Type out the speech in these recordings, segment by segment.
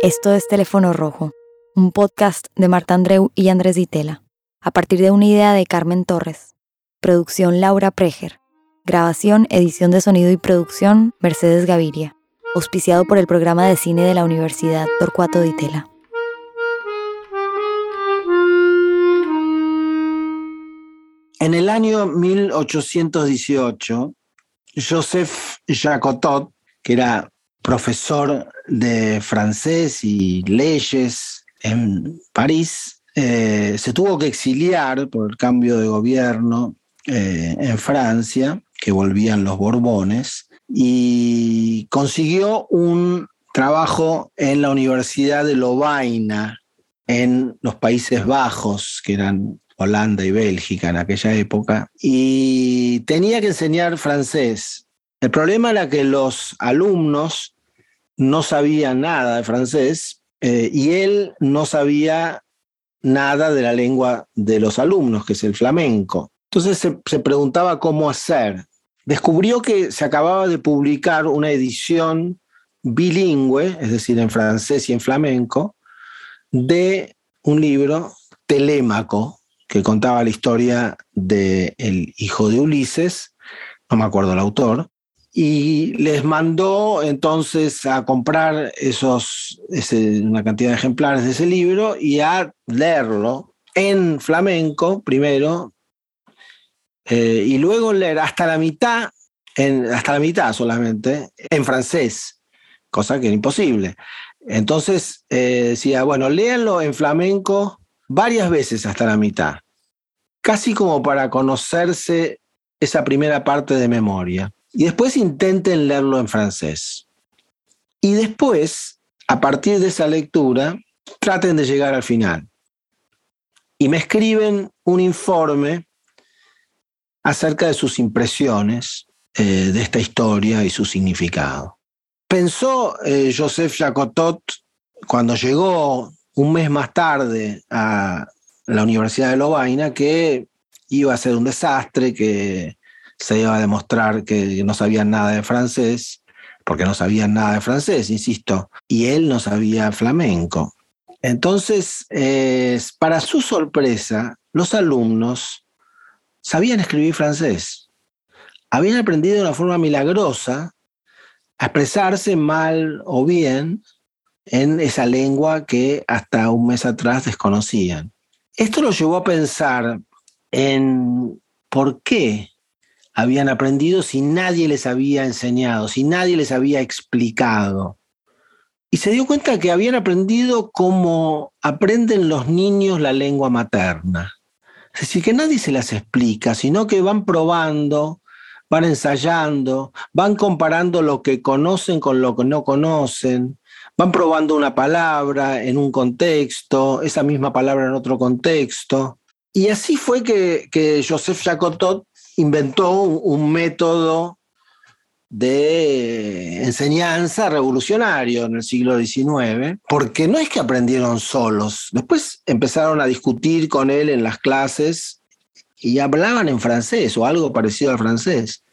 Esto es Teléfono Rojo, un podcast de Marta Andreu y Andrés Ditela, a partir de una idea de Carmen Torres. Producción Laura Preger. Grabación, edición de sonido y producción Mercedes Gaviria. Auspiciado por el programa de cine de la Universidad Torcuato Ditela. En el año 1818, Joseph Jacotot, que era profesor de francés y leyes en París, eh, se tuvo que exiliar por el cambio de gobierno eh, en Francia, que volvían los Borbones, y consiguió un trabajo en la Universidad de Lovaina, en los Países Bajos, que eran Holanda y Bélgica en aquella época, y tenía que enseñar francés. El problema era que los alumnos no sabían nada de francés eh, y él no sabía nada de la lengua de los alumnos, que es el flamenco. Entonces se, se preguntaba cómo hacer. Descubrió que se acababa de publicar una edición bilingüe, es decir, en francés y en flamenco, de un libro, Telémaco, que contaba la historia del hijo de Ulises, no me acuerdo el autor, y les mandó entonces a comprar esos, una cantidad de ejemplares de ese libro y a leerlo en flamenco primero, eh, y luego leer hasta la mitad, hasta la mitad solamente, en francés, cosa que era imposible. Entonces eh, decía, bueno, léanlo en flamenco varias veces hasta la mitad, casi como para conocerse esa primera parte de memoria. Y después intenten leerlo en francés. Y después, a partir de esa lectura, traten de llegar al final. Y me escriben un informe acerca de sus impresiones eh, de esta historia y su significado. Pensó eh, Joseph Jacotot cuando llegó un mes más tarde a la Universidad de Lovaina que iba a ser un desastre, que se iba a demostrar que no sabían nada de francés, porque no sabían nada de francés, insisto, y él no sabía flamenco. Entonces, para su sorpresa, los alumnos sabían escribir francés. Habían aprendido de una forma milagrosa a expresarse mal o bien en esa lengua que hasta un mes atrás desconocían. Esto lo llevó a pensar en por qué habían aprendido si nadie les había enseñado, si nadie les había explicado. Y se dio cuenta que habían aprendido como aprenden los niños la lengua materna. Es decir, que nadie se las explica, sino que van probando, van ensayando, van comparando lo que conocen con lo que no conocen, van probando una palabra en un contexto, esa misma palabra en otro contexto. Y así fue que, Joseph Jacotot inventó un, método de enseñanza revolucionario en el siglo XIX, porque no es que aprendieron solos, después empezaron a discutir con él en las clases y hablaban en francés o algo parecido al francés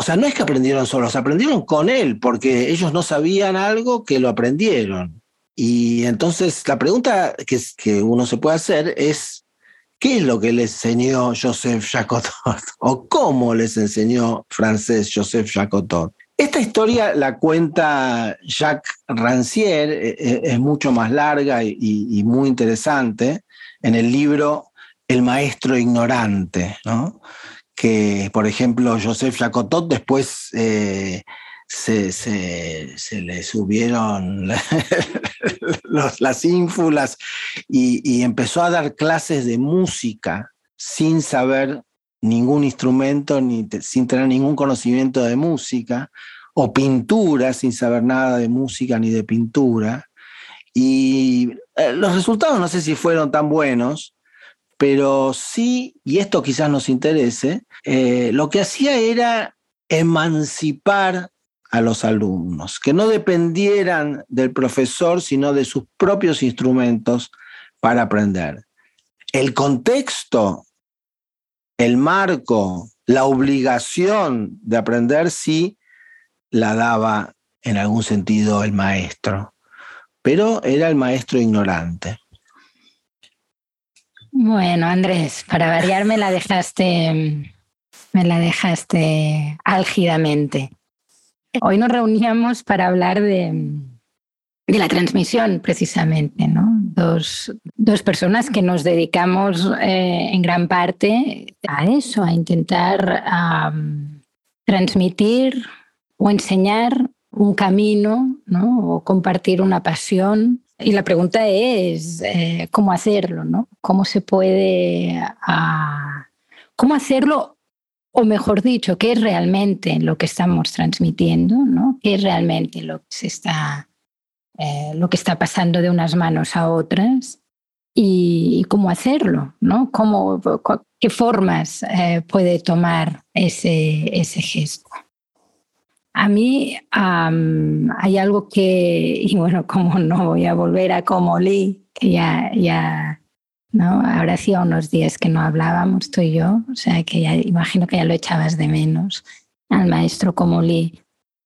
o sea, no es que aprendieron solos, aprendieron con él, porque ellos no sabían algo que lo aprendieron. Y entonces la pregunta que, que uno se puede hacer es, ¿qué es lo que le enseñó Joseph Jacotot? ¿O cómo les enseñó francés Joseph Jacotot? Esta historia la cuenta Jacques Rancière, e, e, es mucho más larga y, y muy interesante, en el libro El maestro ignorante, ¿no? que, por ejemplo, Joseph Jacotot después eh, se, le subieron las ínfulas y, empezó a dar clases de música sin saber ningún instrumento, ni sin tener ningún conocimiento de música, o pintura sin saber nada de música ni de pintura. Y eh, los resultados no sé si fueron tan buenos, pero sí, y esto quizás nos interese, eh, lo que hacía era emancipar a los alumnos, que no dependieran del profesor, sino de sus propios instrumentos para aprender. El contexto, el marco, la obligación de aprender sí la daba en algún sentido el maestro, pero era el maestro ignorante. Bueno, Andrés, para variar me la dejaste, me la dejaste álgidamente. Hoy nos reuníamos para hablar de, de la transmisión, precisamente, ¿no? Dos, dos personas que nos dedicamos eh, en gran parte a eso, a intentar transmitir o enseñar un camino, ¿no? O compartir una pasión. Y la pregunta es eh, cómo hacerlo, ¿no? ¿Cómo se puede, cómo hacerlo o mejor dicho, qué es realmente lo que estamos transmitiendo, ¿no? ¿Qué es realmente lo que se está eh, lo que está pasando de unas manos a otras y, cómo hacerlo, ¿no? ¿Cómo, ¿Qué formas eh, puede tomar ese, ese gesto? A mí hay algo que, y bueno, como no voy a volver a como Lee, que ya, ya, ¿no? Ahora hacía unos días que no hablábamos tú y yo, o sea que ya imagino que ya lo echabas de menos al maestro como Lee.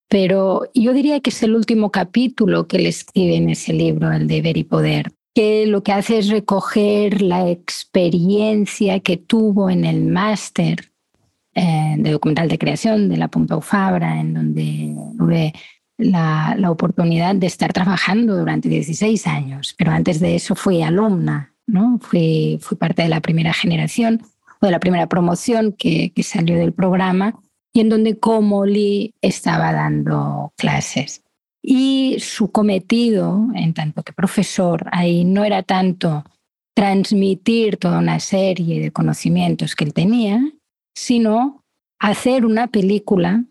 Pero yo diría que es el último capítulo que él escribe en ese libro, el Deber y Poder, que lo que hace es recoger la experiencia que tuvo en el máster eh, de documental de creación de la Pompeu Fabra, en donde tuve la, la, oportunidad de estar trabajando durante 16 años, pero antes de eso fui alumna, ¿no? fui, fui parte de la primera generación o de la primera promoción que, que salió del programa y en donde Comoli estaba dando clases. Y su cometido, en tanto que profesor, ahí no era tanto transmitir toda una serie de conocimientos que él tenía, sino hacer una película,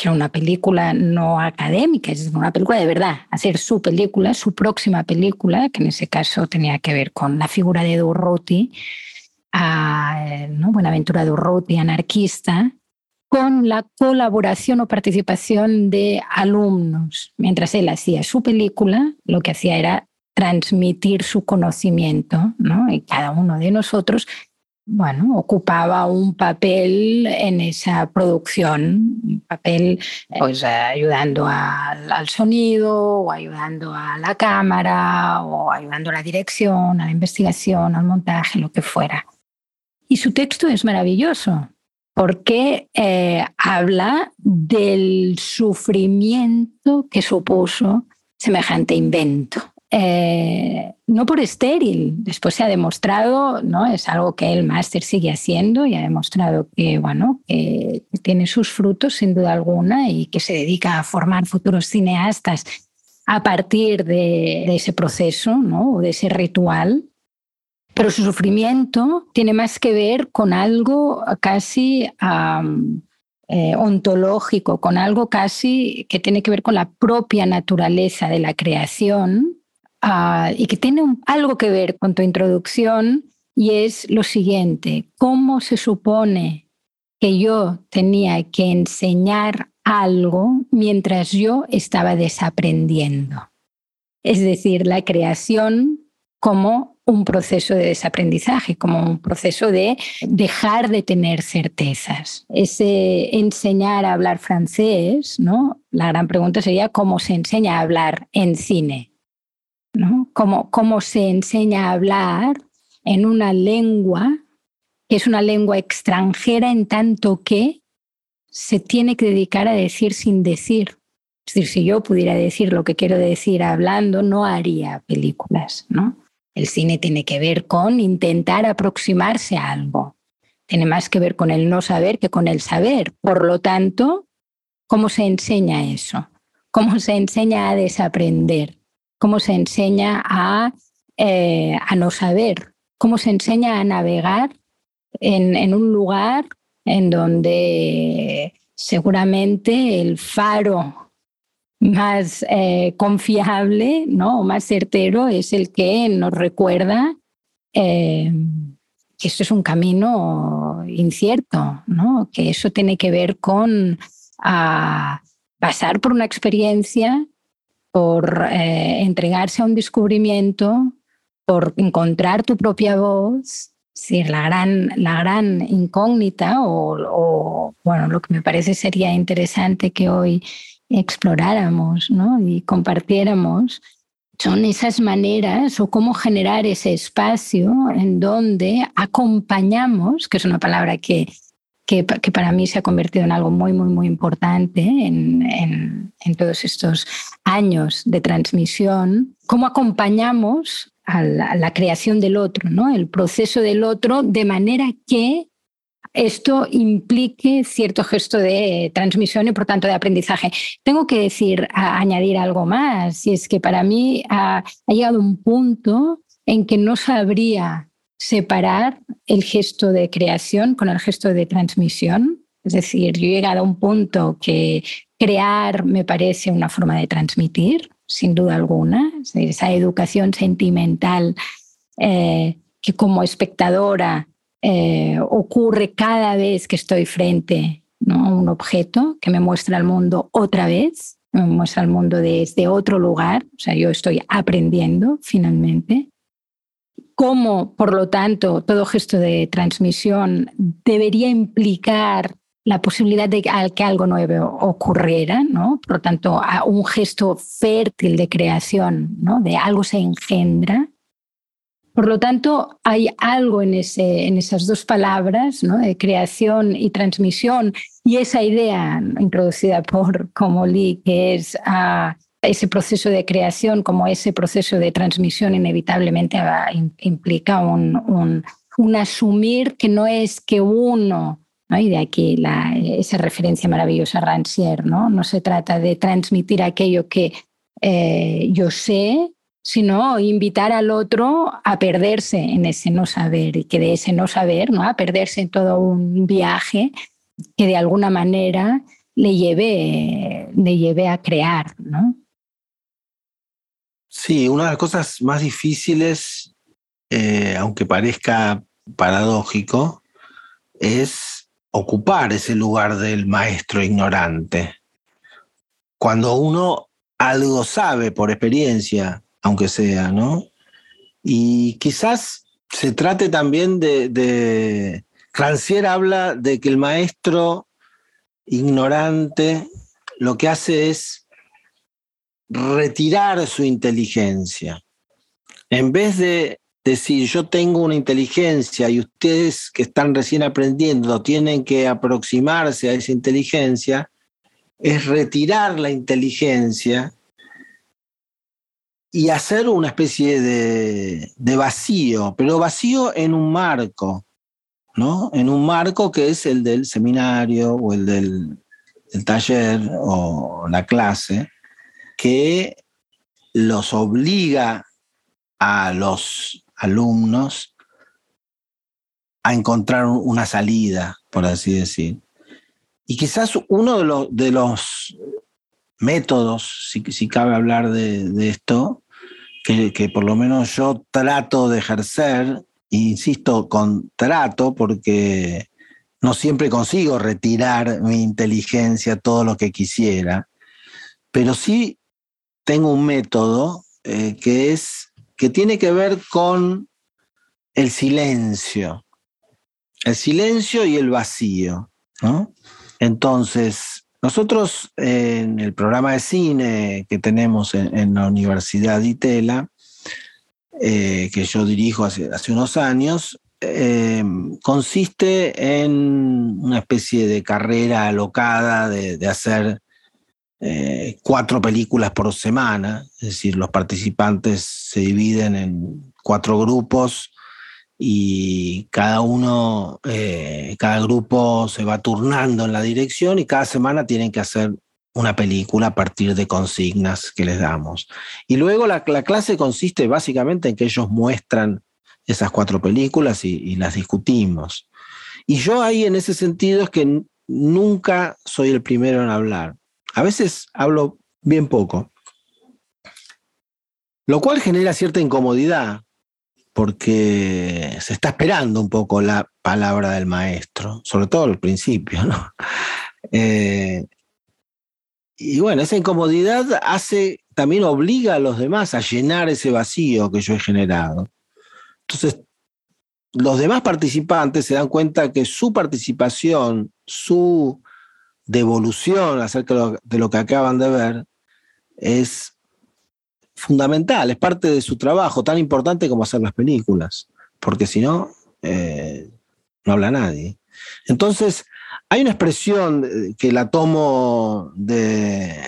que era una película no académica, es una película de verdad, hacer su película, su próxima película, que en ese caso tenía que ver con la figura de Durruti, a, ¿no? Buenaventura Durruti, anarquista, con la colaboración o participación de alumnos. Mientras él hacía su película, lo que hacía era transmitir su conocimiento, ¿no? Y cada uno de nosotros, bueno, ocupaba un papel en esa producción, un papel pues ayudando al sonido, o ayudando a la cámara, o ayudando a la dirección, a la investigación, al montaje, lo que fuera. Y su texto es maravilloso, porque eh, habla del sufrimiento que supuso semejante invento. Eh, no por estéril, después se ha demostrado, ¿no? es algo que el máster sigue haciendo y ha demostrado que, bueno, que tiene sus frutos sin duda alguna y que se dedica a formar futuros cineastas a partir de, ese proceso ¿no? o de ese ritual pero su sufrimiento tiene más que ver con algo casi eh, ontológico, con algo casi que tiene que ver con la propia naturaleza de la creación ah, y que tiene algo que ver con tu introducción y es lo siguiente, ¿cómo se supone que yo tenía que enseñar algo mientras yo estaba desaprendiendo? Es decir, la creación como un proceso de desaprendizaje, como un proceso de dejar de tener certezas. Ese enseñar a hablar francés, ¿no? La gran pregunta sería cómo se enseña a hablar en cine. Cómo, se enseña a hablar en una lengua que es una lengua extranjera en tanto que se tiene que dedicar a decir sin decir. Es decir, si yo pudiera decir lo que quiero decir hablando, no haría películas, ¿no? El cine tiene que ver con intentar aproximarse a algo. Tiene más que ver con el no saber que con el saber. Por lo tanto, ¿cómo se enseña eso? ¿Cómo se enseña a desaprender? ¿Cómo se enseña a, eh, a no saber? ¿Cómo se enseña a navegar en, en un lugar en donde seguramente el faro más eh, confiable, ¿no? Más certero es el que nos recuerda eh, que esto es un camino incierto, ¿no? Que eso tiene que ver con pasar por una experiencia, por eh, entregarse a un descubrimiento, por encontrar tu propia voz, es la gran, la gran incógnita o, o, bueno, lo que me parece sería interesante que hoy exploráramos ¿no? y compartiéramos son esas maneras o cómo generar ese espacio en donde acompañamos, que es una palabra que, que, para mí se ha convertido en algo muy, muy, muy importante en, todos estos años de transmisión, cómo acompañamos a la, creación del otro, ¿no? el proceso del otro, de manera que esto implique cierto gesto de transmisión y por tanto de aprendizaje. Tengo que decir, añadir algo más, y es que para mí ha, llegado un punto en que no sabría separar el gesto de creación con el gesto de transmisión. Es decir, yo he llegado a un punto que crear me parece una forma de transmitir, sin duda alguna, esa educación sentimental eh, que como espectadora eh, ocurre cada vez que estoy frente a un objeto que me muestra el mundo otra vez, me muestra el mundo desde otro lugar, o sea, yo estoy aprendiendo finalmente. Cómo, por lo tanto, todo gesto de transmisión debería implicar la posibilidad de que algo nuevo ocurriera, ¿no? Por lo tanto, un gesto fértil de creación, ¿no? De algo se engendra por lo tanto, hay algo en, esas dos palabras, ¿no? de creación y transmisión, y esa idea introducida por Comolli, que es ah, ese proceso de creación como ese proceso de transmisión, inevitablemente implica un, un, asumir que no es que uno, y de aquí esa referencia maravillosa a Rancière, ¿no? no se trata de transmitir aquello que eh, yo sé, sino invitar al otro a perderse en ese no saber y que de ese no saber, ¿no? a perderse en todo un viaje que de alguna manera le lleve, le lleve a crear. ¿no? Sí, una de las cosas más difíciles, eh, aunque parezca paradójico, es ocupar ese lugar del maestro ignorante. Cuando uno algo sabe por experiencia aunque sea, ¿no? Y quizás se trate también de, de Rancière habla de que el maestro ignorante lo que hace es retirar su inteligencia. En vez de decir yo tengo una inteligencia y ustedes que están recién aprendiendo tienen que aproximarse a esa inteligencia, es retirar la inteligencia y hacer una especie de, vacío, pero vacío en un marco, ¿no? En un marco que es el del seminario o el del, taller o la clase, que los obliga a los alumnos a encontrar una salida, por así decir. Y quizás uno de los, métodos, si, cabe hablar de, esto, que, por lo menos yo trato de ejercer, insisto con trato, porque no siempre consigo retirar mi inteligencia todo lo que quisiera, pero sí tengo un método eh, que es que tiene que ver con el silencio, el silencio y el vacío. Entonces, nosotros en el programa de cine que tenemos en, la Universidad de Itela, eh, que yo dirijo hace, unos años, eh, consiste en una especie de carrera alocada de, hacer eh, cuatro películas por semana, es decir, los participantes se dividen en cuatro grupos y cada uno, eh, cada grupo se va turnando en la dirección y cada semana tienen que hacer una película a partir de consignas que les damos. Y luego la, clase consiste básicamente en que ellos muestran esas cuatro películas y, las discutimos. Y yo ahí en ese sentido es que nunca soy el primero en hablar. A veces hablo bien poco, lo cual genera cierta incomodidad, porque se está esperando un poco la palabra del maestro, sobre todo al principio, ¿no? Eh, y bueno, esa incomodidad hace, también obliga a los demás a llenar ese vacío que yo he generado. Entonces, los demás participantes se dan cuenta que su participación, su devolución acerca de lo que acaban de ver, es fundamental, es parte de su trabajo, tan importante como hacer las películas, porque si no, eh, no habla nadie. Entonces, hay una expresión que la tomo de,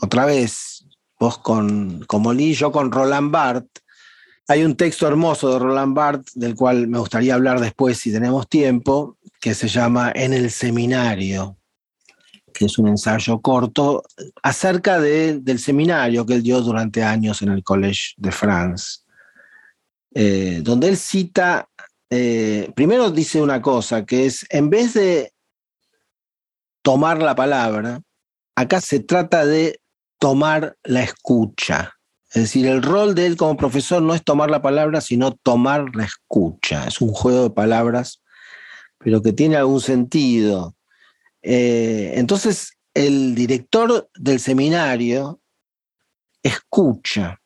otra vez, vos con, con yo con Roland Barthes, hay un texto hermoso de Roland Barthes, del cual me gustaría hablar después si tenemos tiempo, que se llama En el seminario, que es un ensayo corto acerca del seminario que él dio durante años en el Collège de France, eh, donde él cita, eh, primero dice una cosa, que es, en vez de tomar la palabra, acá se trata de tomar la escucha. Es decir, el rol de él como profesor no es tomar la palabra, sino tomar la escucha. Es un juego de palabras, pero que tiene algún sentido. Eh, entonces, el director del seminario escucha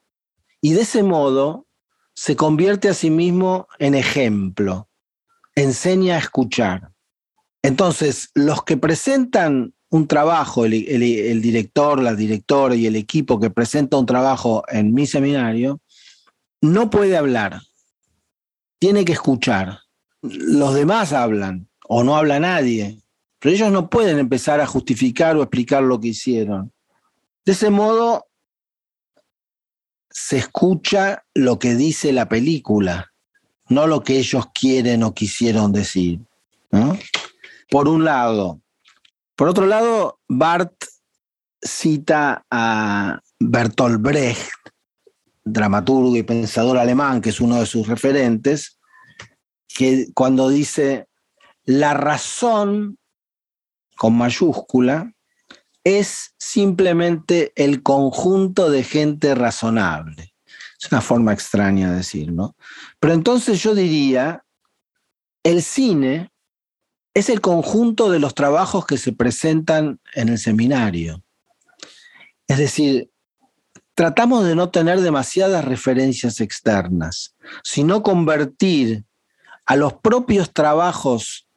y de ese modo se convierte a sí mismo en ejemplo, enseña a escuchar. Entonces, los que presentan un trabajo, el, director, la directora y el equipo que presenta un trabajo en mi seminario, no puede hablar, tiene que escuchar. Los demás hablan o no habla nadie, pero ellos no pueden empezar a justificar o explicar lo que hicieron. De ese modo, se escucha lo que dice la película, no lo que ellos quieren o quisieron decir. Por un lado, por otro lado, Barth cita a Bertolt Brecht, dramaturgo y pensador alemán, que es uno de sus referentes, que cuando dice, la razón con mayúscula es simplemente el conjunto de gente razonable. Es una forma extraña de decir, ¿no? Pero entonces yo diría, el cine es el conjunto de los trabajos que se presentan en el seminario. Es decir, tratamos de no tener demasiadas referencias externas, sino convertir a los propios trabajos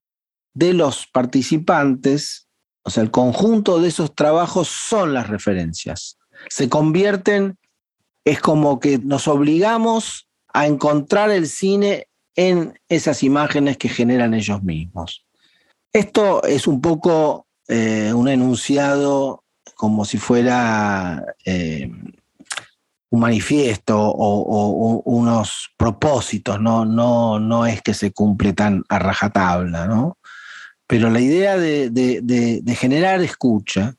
de los participantes, o sea, el conjunto de esos trabajos son las referencias. Se convierten, es como que nos obligamos a encontrar el cine en esas imágenes que generan ellos mismos. Esto es un poco eh, un enunciado como si fuera eh, un manifiesto o, unos propósitos, ¿no? No, no es que se cumple tan a rajatabla, ¿no? Pero la idea de, generar escucha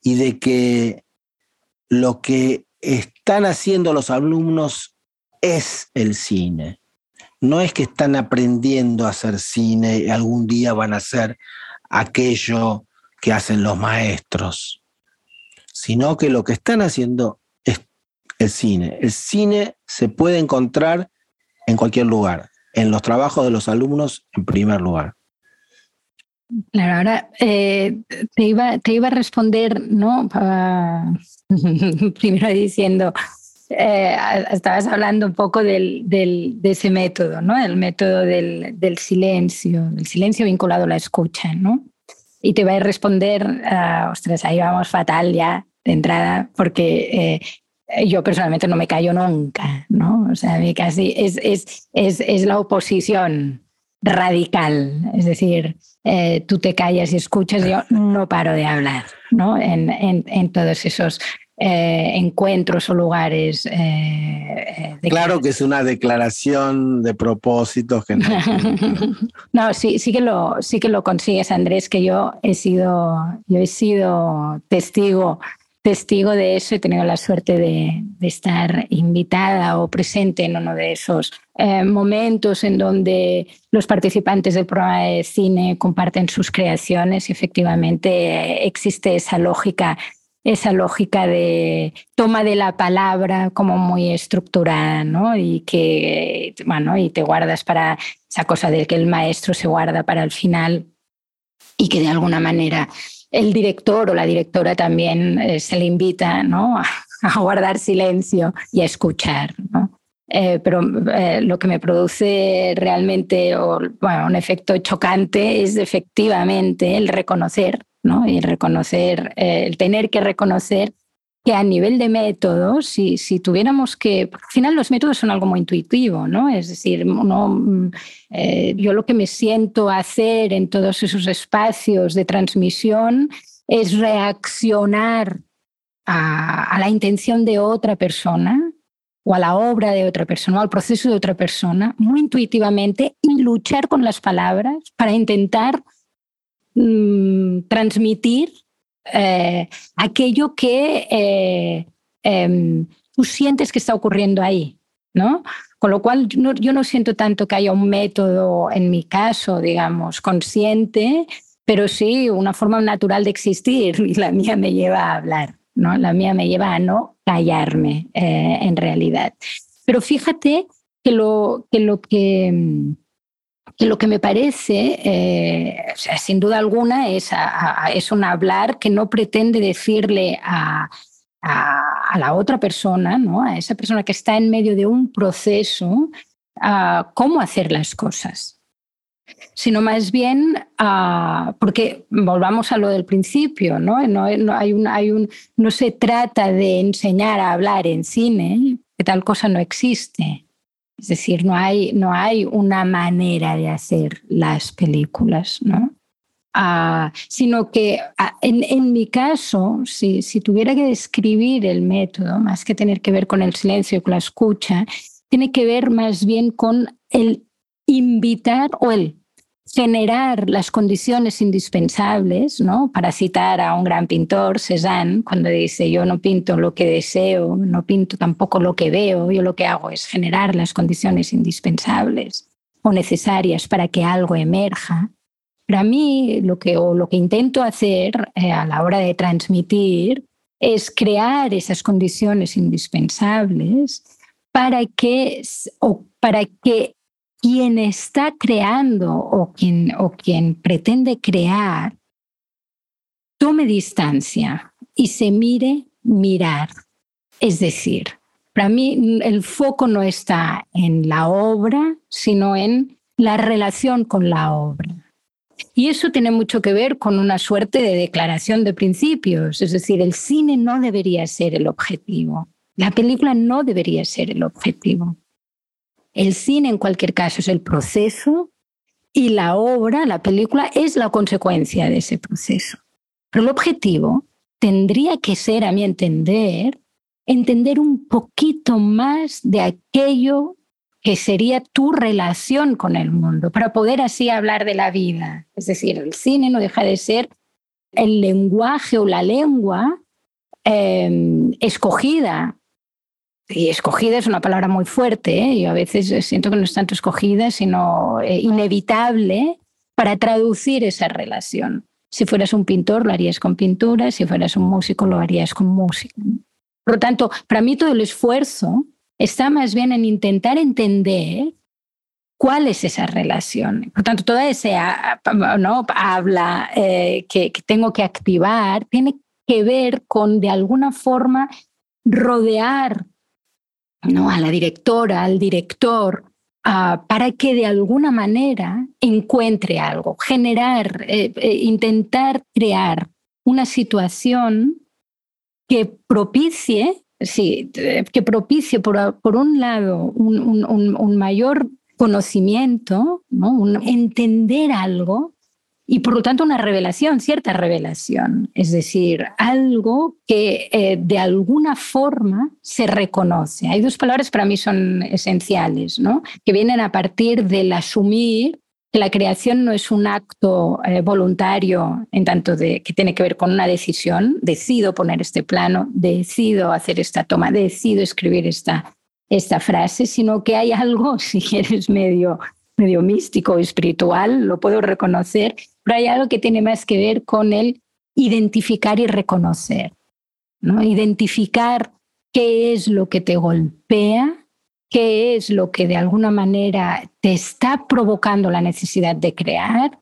y de que lo que están haciendo los alumnos es el cine no es que están aprendiendo a hacer cine y algún día van a hacer aquello que hacen los maestros, sino que lo que están haciendo es el cine. El cine se puede encontrar en cualquier lugar, en los trabajos de los alumnos en primer lugar. Claro, ahora eh, te, iba, te iba a responder, ¿no? primero diciendo, eh, estabas hablando un poco del, de ese método, ¿no? El método del, silencio, el silencio vinculado a la escucha, ¿no? Y te voy a responder, uh, ostras, ahí vamos fatal ya de entrada, porque eh, yo personalmente no me callo nunca, ¿no? O sea, casi es, es, es, es la oposición radical, es decir, eh, tú te callas y escuchas, yo no paro de hablar, ¿no? En, en, en todos esos eh, encuentros o lugares. Eh, eh, claro que es una declaración de propósitos que no. no, sí, sí, que lo, sí que lo consigues, Andrés, que yo he sido, yo he sido testigo testigo de eso, he tenido la suerte de, estar invitada o presente en uno de esos momentos en donde los participantes del programa de cine comparten sus creaciones y efectivamente existe esa lógica esa lógica de toma de la palabra como muy estructurada, ¿no? Y que, bueno, y te guardas para esa cosa de que el maestro se guarda para el final y que de alguna manera el director o la directora también eh, se le invita, ¿no? A, guardar silencio y a escuchar. Eh, pero eh, lo que me produce realmente bueno, un efecto chocante es efectivamente el reconocer ¿no? Y reconocer, el tener que reconocer que a nivel de métodos, si, si tuviéramos que, al final los métodos son algo muy intuitivo, ¿no? Es decir, no, eh, yo lo que me siento hacer en todos esos espacios de transmisión es reaccionar a, a la intención de otra persona o a la obra de otra persona o al proceso de otra persona muy intuitivamente y luchar con las palabras para intentar mm, transmitir eh, aquello que eh, em, tú sientes que está ocurriendo ahí, ¿no? Con lo cual yo no siento tanto que haya un método, en mi caso, digamos, consciente, pero sí una forma natural de existir y la mía me lleva a hablar, ¿no? La mía me lleva a no callarme eh, en realidad. Pero fíjate que lo que, lo que que lo que me parece, eh, sin duda alguna, es, es un hablar que no pretende decirle a, la otra persona, ¿no? a esa persona que está en medio de un proceso, cómo hacer las cosas, sino más bien, porque volvamos a lo del principio, ¿no? No, hay hay un, no se trata de enseñar a hablar en cine, que tal cosa no existe. Es decir, no hay, no hay una manera de hacer las películas, ¿no? Ah, sino que ah, en, en, mi caso, si, si tuviera que describir el método, más que tener que ver con el silencio y con la escucha, tiene que ver más bien con el invitar o el generar las condiciones indispensables, ¿no? Para citar a un gran pintor, Cézanne, cuando dice yo no pinto lo que deseo, no pinto tampoco lo que veo, yo lo que hago es generar las condiciones indispensables o necesarias para que algo emerja. Para mí lo que, o lo que intento hacer eh, a la hora de transmitir es crear esas condiciones indispensables para que, o para que quien está creando o quien, o quien pretende crear tome distancia y se mire mirar. Es decir, para mí el foco no está en la obra, sino en la relación con la obra. Y eso tiene mucho que ver con una suerte de declaración de principios, es decir, el cine no debería ser el objetivo, la película no debería ser el objetivo. El cine, en cualquier caso, es el proceso y la obra, la película, es la consecuencia de ese proceso. Pero el objetivo tendría que ser, a mi entender, entender un poquito más de aquello que sería tu relación con el mundo, para poder así hablar de la vida. Es decir, el cine no deja de ser el lenguaje o la lengua eh, escogida y escogida es una palabra muy fuerte, ¿eh? yo a veces siento que no es tanto escogida, sino eh, inevitable para traducir esa relación. Si fueras un pintor, lo harías con pintura, si fueras un músico, lo harías con música. Por lo tanto, para mí todo el esfuerzo está más bien en intentar entender cuál es esa relación. Por lo tanto, toda esa ¿no? habla eh, que, que tengo que activar tiene que ver con, de alguna forma, rodear ¿no? a la directora, al director, ah, para que de alguna manera encuentre algo, generar, eh, eh, intentar crear una situación que propicie, sí, que propicie por, por un lado un, un, mayor conocimiento, ¿no? un, entender algo y por lo tanto una revelación, cierta revelación, es decir, algo que eh, de alguna forma se reconoce. Hay dos palabras para mí son esenciales, ¿no? que vienen a partir del asumir que la creación no es un acto eh, voluntario en tanto de, que tiene que ver con una decisión, decido poner este plano, decido hacer esta toma, decido escribir esta, esta frase, sino que hay algo, si eres medio medio místico, espiritual, lo puedo reconocer, pero hay algo que tiene más que ver con el identificar y reconocer, ¿no? Identificar qué es lo que te golpea, qué es lo que de alguna manera te está provocando la necesidad de crear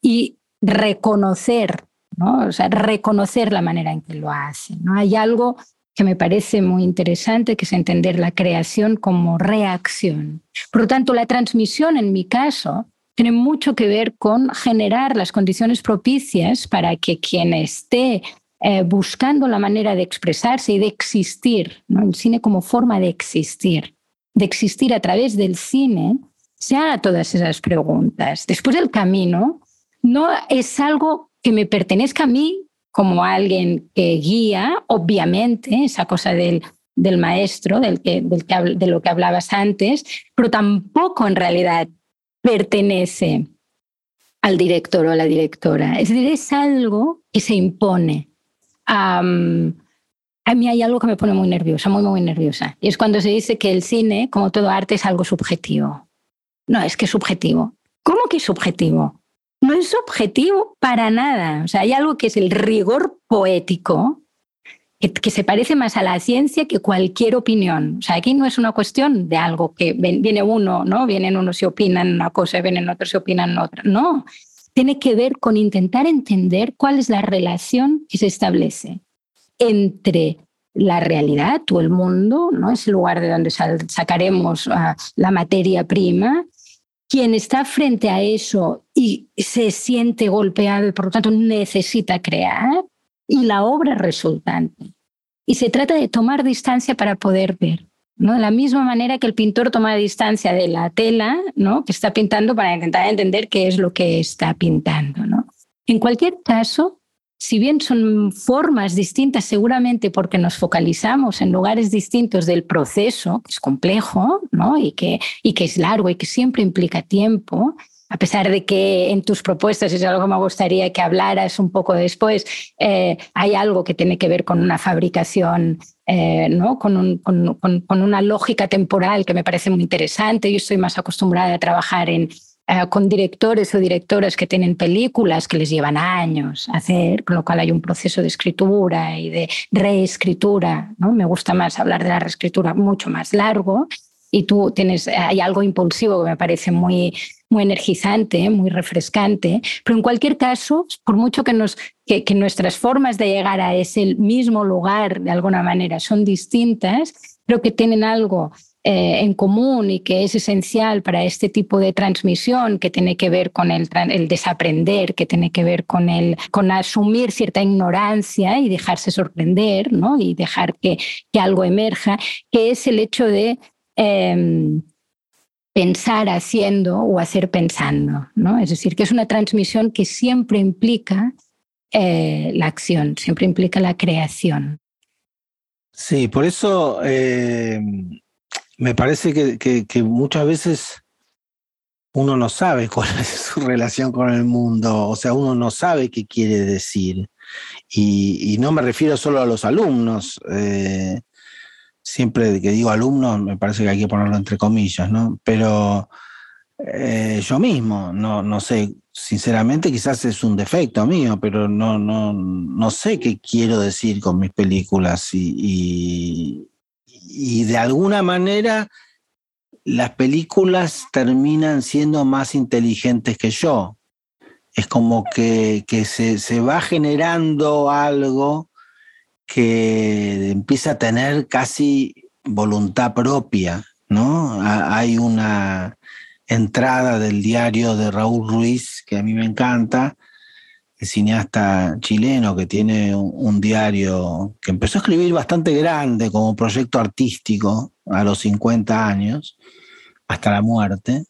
y reconocer, ¿no? O sea, reconocer la manera en que lo hace, ¿no? Hay algo que me parece muy interesante, que es entender la creación como reacción. Por lo tanto, la transmisión, en mi caso, tiene mucho que ver con generar las condiciones propicias para que quien esté eh, buscando la manera de expresarse y de existir, ¿no? el cine como forma de existir, de existir a través del cine, se haga todas esas preguntas. Después el camino no es algo que me pertenezca a mí como alguien que guía, obviamente, esa cosa del, del maestro, del que, del que, de lo que hablabas antes, pero tampoco en realidad pertenece al director o a la directora. Es decir, es algo que se impone. a mí hay algo que me pone muy nerviosa, muy, muy nerviosa. Y es cuando se dice que el cine, como todo arte, es algo subjetivo. No, es que es subjetivo. ¿Cómo que es subjetivo? No es subjetivo para nada. O sea, hay algo que es el rigor poético, que, se parece más a la ciencia que cualquier opinión. O sea, aquí no es una cuestión de algo que viene uno, ¿no? Vienen unos y opinan una cosa, vienen otros y opinan otra. No, tiene que ver con intentar entender cuál es la relación que se establece entre la realidad o el mundo, ¿no? Es el lugar de donde sacaremos ah, la materia prima. Quien está frente a eso y se siente golpeado y por lo tanto necesita crear, y la obra resultante. Y se trata de tomar distancia para poder ver. ¿no? De la misma manera que el pintor toma distancia de la tela ¿no? que está pintando para intentar entender qué es lo que está pintando. ¿no? En cualquier caso, si bien son formas distintas, seguramente porque nos focalizamos en lugares distintos del proceso, que es complejo ¿no? y, que, y que es largo y que siempre implica tiempo, a pesar de que en tus propuestas, es algo que me gustaría que hablaras un poco después, eh, hay algo que tiene que ver con una fabricación, eh, ¿no? Con, una lógica temporal que me parece muy interesante. Yo estoy más acostumbrada a trabajar en, eh, con directores o directoras que tienen películas que les llevan años hacer, con lo cual hay un proceso de escritura y de reescritura. ¿no? Me gusta más hablar de la reescritura mucho más largo y tú tienes, hay algo impulsivo que me parece muy, muy energizante, muy refrescante, pero en cualquier caso, por mucho que, nos, que, nuestras formas de llegar a ese mismo lugar de alguna manera son distintas, creo que tienen algo eh, en común y que es esencial para este tipo de transmisión que tiene que ver con el, el desaprender, que tiene que ver con, el, con asumir cierta ignorancia y dejarse sorprender ¿no? y dejar que, que algo emerja, que es el hecho de Em, pensar haciendo o hacer pensando. ¿no? Es decir, que es una transmisión que siempre implica eh, la acción, siempre implica la creación. Sí, por eso em, me parece que, muchas veces uno no sabe cuál es su relación con el mundo, o sea, uno no sabe qué quiere decir. Y, no me refiero solo a los alumnos. Eh, siempre que digo alumnos, me parece que hay que ponerlo entre comillas, ¿no? Pero eh, yo mismo, no, no sé, sinceramente quizás es un defecto mío, pero no, no, no sé qué quiero decir con mis películas y, y, de alguna manera las películas terminan siendo más inteligentes que yo. Es como que, que se, se va generando algo que empieza a tener casi voluntad propia, ¿no? Hay una entrada del diario de Raúl Ruiz que a mí me encanta, el cineasta chileno que tiene un diario que empezó a escribir bastante grande como proyecto artístico a los 50 años, hasta la muerte,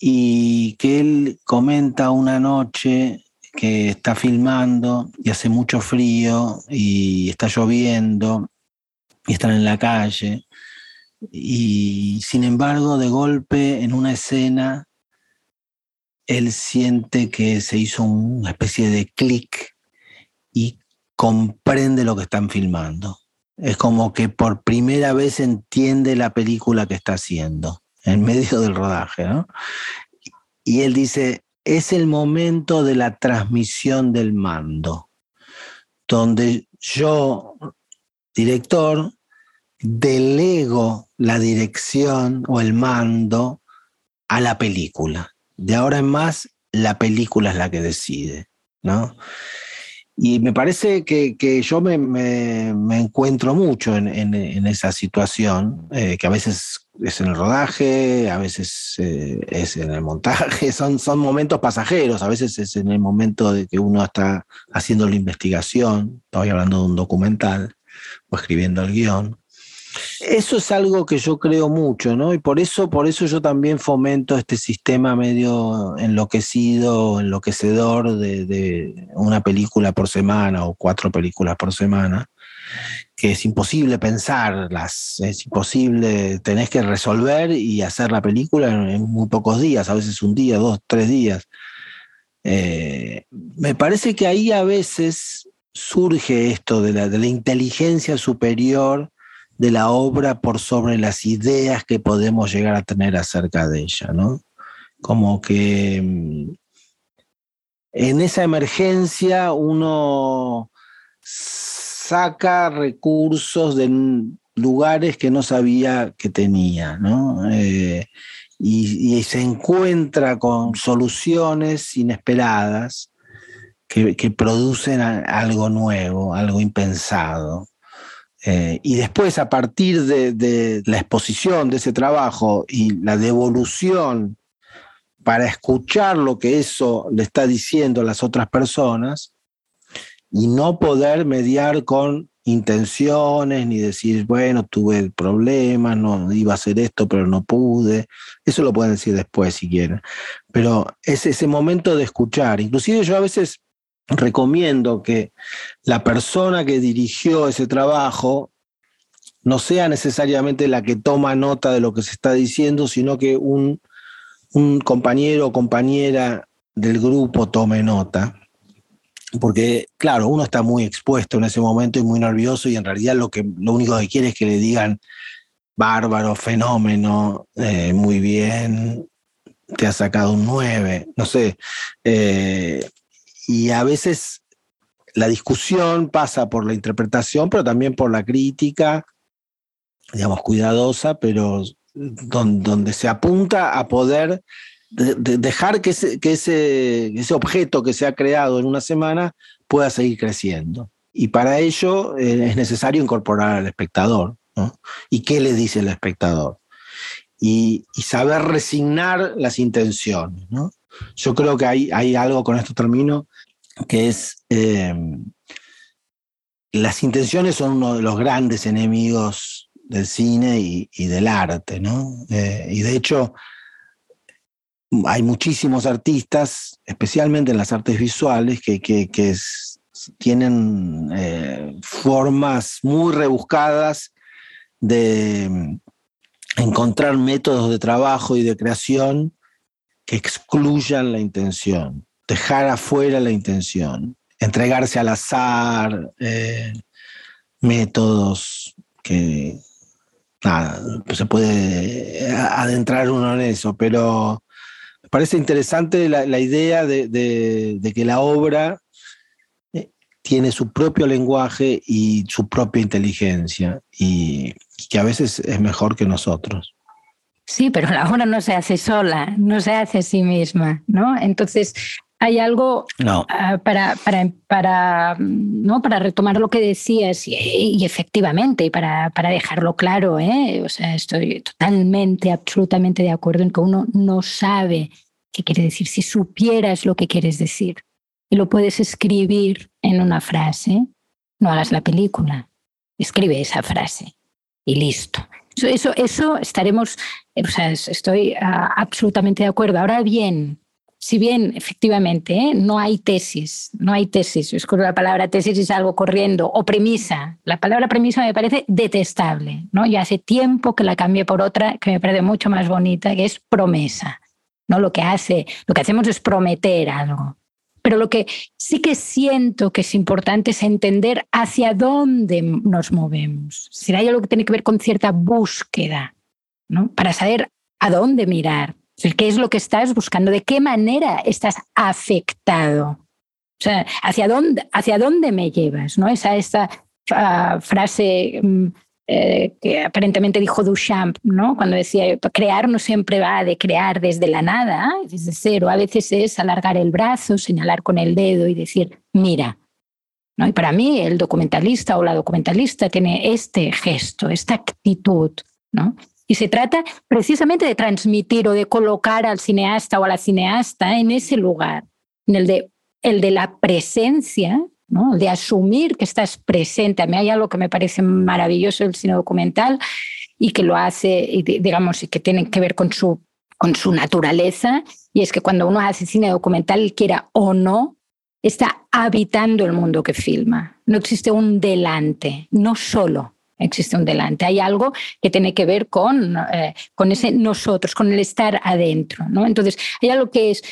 y que él comenta una noche que está filmando y hace mucho frío y está lloviendo y están en la calle. Y sin embargo, de golpe, en una escena, él siente que se hizo una especie de clic y comprende lo que están filmando. Es como que por primera vez entiende la película que está haciendo en medio del rodaje. Y él dice, es el momento de la transmisión del mando, donde yo, director, delego la dirección o el mando a la película. De ahora en más, la película es la que decide, ¿no? Y me parece que, yo me, encuentro mucho en, esa situación, eh, que a veces es en el rodaje, a veces eh, es en el montaje, son, son momentos pasajeros, a veces es en el momento de que uno está haciendo la investigación, estoy hablando de un documental o escribiendo el guion. Eso es algo que yo creo mucho, ¿no? Y por eso, por eso yo también fomento este sistema medio enloquecido, enloquecedor de, de una película por semana o cuatro películas por semana, que es imposible pensarlas, es imposible, tenés que resolver y hacer la película en, muy pocos días, a veces un día, dos, tres días. Eh, me parece que ahí a veces surge esto de la, de la inteligencia superior de la obra por sobre las ideas que podemos llegar a tener acerca de ella, ¿no? Como que mm, en esa emergencia uno saca recursos de lugares que no sabía que tenía, ¿no? Eh, y, se encuentra con soluciones inesperadas que, producen algo nuevo, algo impensado. Eh, y después, a partir de, de, la exposición de ese trabajo y la devolución para escuchar lo que eso le está diciendo a las otras personas, y no poder mediar con intenciones ni decir, bueno, tuve problemas, no iba a hacer esto, pero no pude. Eso lo pueden decir después si quieren. Pero es ese momento de escuchar. Inclusive yo a veces recomiendo que la persona que dirigió ese trabajo no sea necesariamente la que toma nota de lo que se está diciendo, sino que un, un compañero o compañera del grupo tome nota porque claro, uno está muy expuesto en ese momento y muy nervioso y en realidad lo, que, lo único que quiere es que le digan bárbaro, fenómeno, eh, muy bien, te ha sacado un 9, no sé. Eh, y a veces la discusión pasa por la interpretación, pero también por la crítica, digamos, cuidadosa, pero donde se apunta a poder de, dejar que, ese, que ese, ese, objeto que se ha creado en una semana pueda seguir creciendo. Y para ello eh, es necesario incorporar al espectador. ¿Y qué le dice el espectador? Y, saber resignar las intenciones. Yo creo que hay, hay algo, con esto termino, que es... Eh, las intenciones son uno de los grandes enemigos del cine y, del arte. Eh, y de hecho, hay muchísimos artistas, especialmente en las artes visuales, que, tienen eh, formas muy rebuscadas de mm, encontrar métodos de trabajo y de creación que excluyan la intención, dejar afuera la intención, entregarse al azar, eh, métodos que se puede adentrar uno en eso, pero parece interesante la, idea de, que la obra eh, tiene su propio lenguaje y su propia inteligencia y, que a veces es mejor que nosotros. Sí, pero la obra no se hace sola, no se hace a sí misma, ¿no? Entonces, hay algo ah, para, para, para, ¿no? para retomar lo que decías y, efectivamente, y para, para, dejarlo claro, ¿eh? o sea, estoy totalmente, absolutamente de acuerdo en que uno no sabe qué quiere decir. Si supieras lo que quieres decir y lo puedes escribir en una frase, no hagas la película, escribe esa frase y listo. Eso, eso, eso estaremos, o sea, estoy ah, absolutamente de acuerdo. Ahora bien, si bien efectivamente no hay tesis, no hay tesis, yo escucho la palabra tesis y salgo corriendo, o premisa, la palabra premisa me parece detestable, ¿no? Ya hace tiempo que la cambié por otra que me parece mucho más bonita, que es promesa, ¿no? Lo que hace, lo que hacemos es prometer algo. Pero lo que sí que siento que es importante es entender hacia dónde nos movemos. Hay algo que tiene que ver con cierta búsqueda, ¿no? Para saber a dónde mirar, ¿Qué es lo que estás buscando? ¿De qué manera estás afectado? ¿hacia dónde, me llevas? Esa, ah, frase mm, eh, que aparentemente dijo Duchamp, cuando decía, crear no siempre va de crear desde la nada, desde cero. A veces es alargar el brazo, señalar con el dedo y decir, mira. Y para mí el documentalista o la documentalista tiene este gesto, esta actitud. ¿no? Y se trata precisamente de transmitir o de colocar al cineasta o a la cineasta en ese lugar, en el de, el de la presencia, ¿no? de asumir que estás presente. A mí hay algo que me parece maravilloso del cine documental y que lo hace, digamos, y que tiene que ver con su, con su naturaleza, y es que cuando uno hace cine documental, quiera o no, está habitando el mundo que filma. No existe un delante, no solo existe un delante. Hay algo que tiene que ver con, eh, con ese nosotros, con el estar adentro. ¿no? Entonces, hay algo que es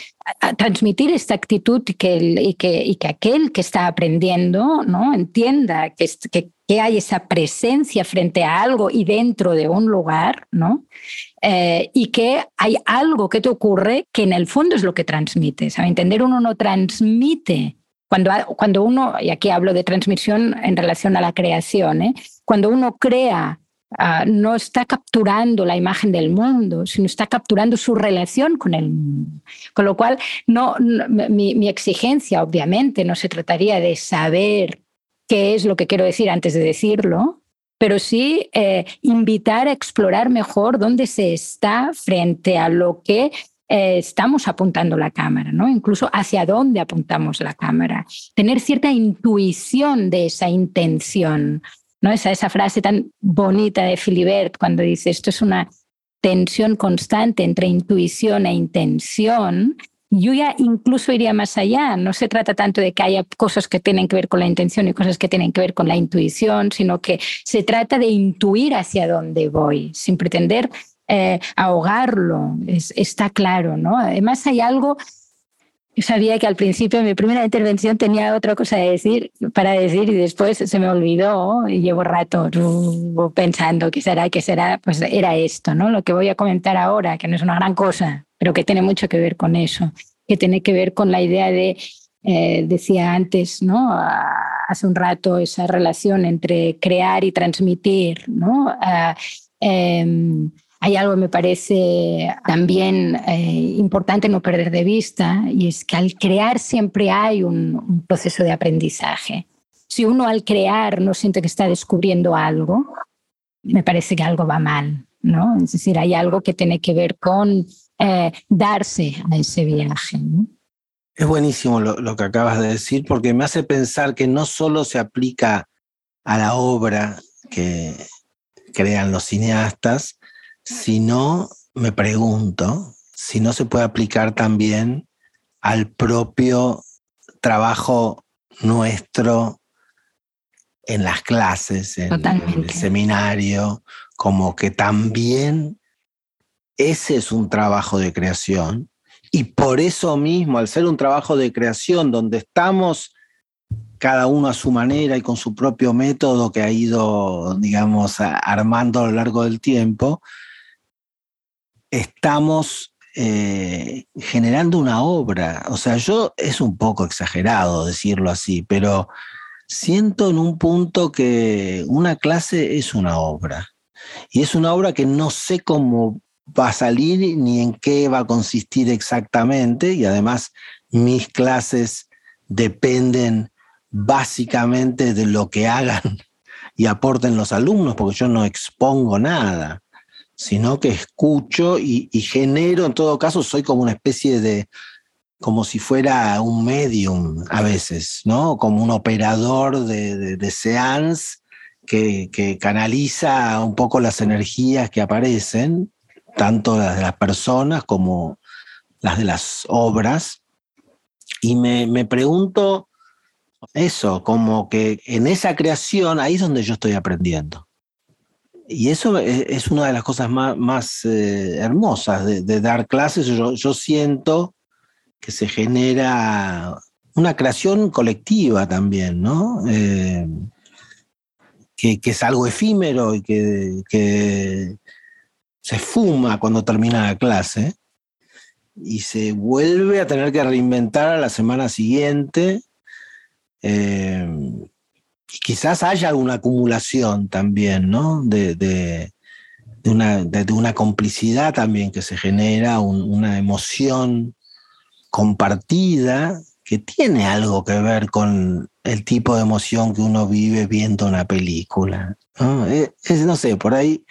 transmitir esta actitud y que, y que, y que aquel que está aprendiendo ¿no? entienda que, que, que, hay esa presencia frente a algo y dentro de un lugar, ¿no? Eh, y que hay algo que te ocurre que en el fondo es lo que transmites. A entender uno no transmite cuando, cuando uno, y aquí hablo de transmisión en relación a la creación, ¿eh? cuando uno crea, ah, no está capturando la imagen del mundo, sino está capturando su relación con el mundo. Con lo cual, no, mi, exigencia, obviamente, no se trataría de saber qué es lo que quiero decir antes de decirlo, pero sí eh, invitar a explorar mejor dónde se está frente a lo que eh, estamos apuntando la cámara, ¿no? Incluso hacia dónde apuntamos la cámara. Tener cierta intuición de esa intención, ¿no? Esa, esa frase tan bonita de Philibert cuando dice esto es una tensión constante entre intuición e intención. Yo ya incluso iría más allá. No se trata tanto de que haya cosas que tienen que ver con la intención y cosas que tienen que ver con la intuición, sino que se trata de intuir hacia dónde voy, sin pretender eh, ahogarlo, está claro, ¿no? Además hay algo, sabía que al principio, en mi primera intervención, tenía otra cosa de decir, para decir y después se me olvidó y llevo rato uh, pensando qué será, qué será, pues era esto, ¿no? Lo que voy a comentar ahora, que no es una gran cosa, pero que tiene mucho que ver con eso, que tiene que ver con la idea de, eh, decía antes, ¿no? hace un rato, esa relación entre crear y transmitir, ¿no? Em, hay algo que me parece también eh, importante no perder de vista y es que al crear siempre hay un, proceso de aprendizaje. Si uno al crear no siente que está descubriendo algo, me parece que algo va mal, ¿no? Es decir, hay algo que tiene que ver con eh, darse a ese viaje. Es buenísimo lo, lo, que acabas de decir porque me hace pensar que no solo se aplica a la obra que crean los cineastas, si no, me pregunto si no se puede aplicar también al propio trabajo nuestro en las clases, en, el seminario, como que también ese es un trabajo de creación. Y por eso mismo, al ser un trabajo de creación donde estamos cada uno a su manera y con su propio método que ha ido, digamos, armando a lo largo del tiempo, estamos eh, generando una obra. O sea, yo es un poco exagerado decirlo así, pero siento en un punto que una clase es una obra. Y es una obra que no sé cómo va a salir ni en qué va a consistir exactamente. Y además mis clases dependen básicamente de lo que hagan y aporten los alumnos, porque yo no expongo nada sino que escucho y, genero, en todo caso, soy como una especie de, como si fuera un medium a veces, ¿no? Como un operador de, de, seance que, que, canaliza un poco las energías que aparecen, tanto las de las personas como las de las obras. Y me, me pregunto eso, como que en esa creación, ahí es donde yo estoy aprendiendo. Y eso es, una de las cosas más, eh, hermosas de, dar clases. Yo, siento que se genera una creación colectiva también, ¿no? Eh, que, es algo efímero y que, se fuma cuando termina la clase y se vuelve a tener que reinventar a la semana siguiente. Eh, quizás haya una acumulación también, ¿no? De, de, una, de, una, complicidad también que se genera, una emoción compartida que tiene algo que ver con el tipo de emoción que uno vive viendo una película. ¿no? Eh, no sé, por ahí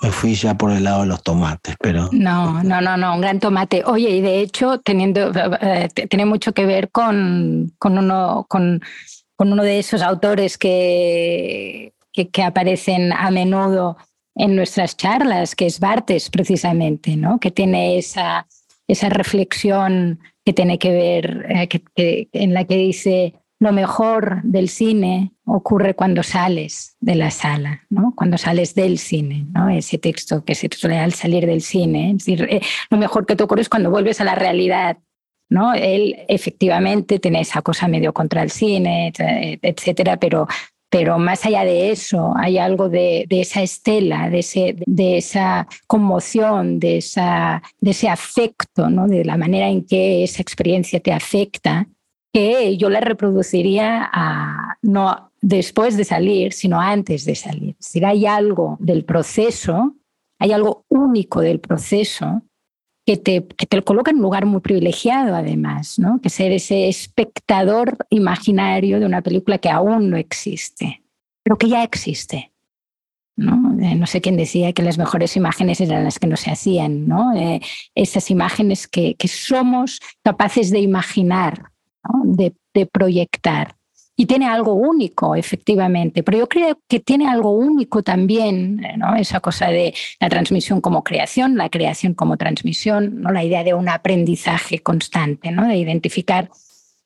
me fui ya por el lado de los tomates, pero... No, no, no, no, un gran tomate. Oye, y de hecho, teniendo, eh, tiene mucho que ver con, con, uno, con, con uno de esos autores que, que, aparecen a menudo en nuestras charlas, que es Bartes precisamente, ¿no? que tiene esa, esa reflexión que tiene que ver, eh, que, en la que dice, lo mejor del cine ocurre cuando sales de la sala, ¿no? cuando sales del cine, ¿no? ese texto que se titula Al salir del cine. Decir, eh, lo mejor que te ocurre es cuando vuelves a la realidad. ¿No? Él efectivamente tiene esa cosa medio contra el cine, etcétera, pero, pero más allá de eso, hay algo de, esa estela, de, ese, de esa conmoción, de, esa, de ese afecto, ¿no? de la manera en que esa experiencia te afecta, que yo la reproduciría no después de salir, sino antes de salir. Si hay algo del proceso, hay algo único del proceso que te, que te coloca en un lugar muy privilegiado además, ¿no? que ser ese espectador imaginario de una película que aún no existe, pero que ya existe. ¿no? Eh, no sé quién decía que las mejores imágenes eran las que no se hacían, ¿no? Eh, esas imágenes que, que somos capaces de imaginar de, proyectar. Y tiene algo único, efectivamente, pero yo creo que tiene algo único también, ¿no? esa cosa de la transmisión como creación, la creación como transmisión, ¿no? la idea de un aprendizaje constante, ¿no? de identificar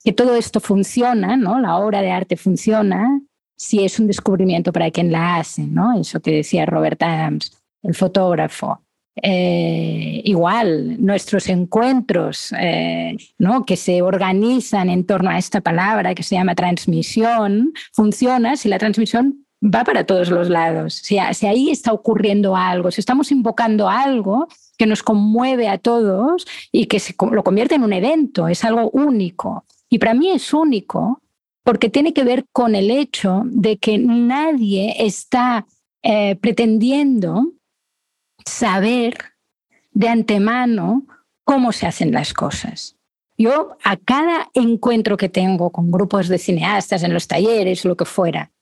que todo esto funciona, ¿no? la obra de arte funciona si es un descubrimiento para quien la hace, ¿no? eso que decía Robert Adams, el fotógrafo. Eh, igual nuestros encuentros eh, ¿no? que se organizan en torno a esta palabra que se llama transmisión, funciona si la transmisión va para todos los lados, si, si ahí está ocurriendo algo, si estamos invocando algo que nos conmueve a todos y que se, lo convierte en un evento, es algo único. Y para mí es único porque tiene que ver con el hecho de que nadie está eh, pretendiendo saber de antemano cómo se hacen las cosas. Yo a cada encuentro que tengo con grupos de cineastas en los talleres, lo que fuera,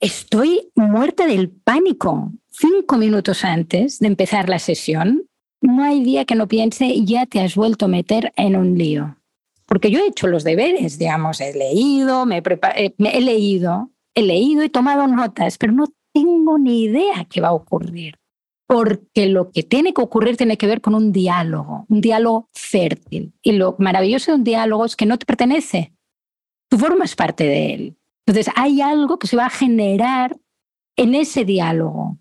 estoy muerta del pánico. Cinco minutos antes de empezar la sesión, no hay día que no piense, ya te has vuelto a meter en un lío. Porque yo he hecho los deberes, digamos, he leído, me, eh, he leído, he leído y tomado notas, pero no tengo ni idea qué va a ocurrir porque lo que tiene que ocurrir tiene que ver con un diálogo, un diálogo fértil. Y lo maravilloso de un diálogo es que no te pertenece, tú formas parte de él. Entonces hay algo que se va a generar en ese diálogo.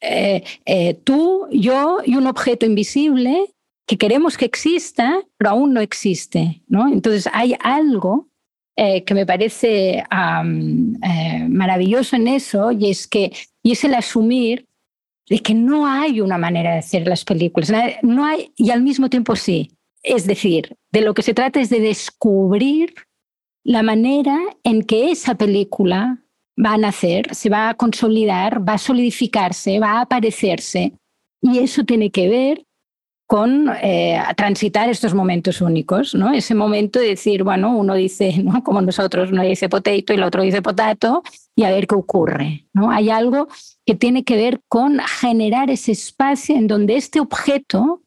Eh, eh, tú, yo y un objeto invisible que queremos que exista, pero aún no existe. ¿no? Entonces hay algo eh, que me parece maravilloso en eso y es que y es el asumir es que no hay una manera de hacer las películas, no hay, y al mismo tiempo sí. Es decir, de lo que se trata es de descubrir la manera en que esa película va a nacer, se va a consolidar, va a solidificarse, va a aparecerse. Y eso tiene que ver con eh, transitar estos momentos únicos, ¿no? Ese momento de decir, bueno, uno dice, ¿no? Como nosotros, uno dice potato y el otro dice potato, y a ver qué ocurre, ¿no? Hay algo que tiene que ver con generar ese espacio en donde este objeto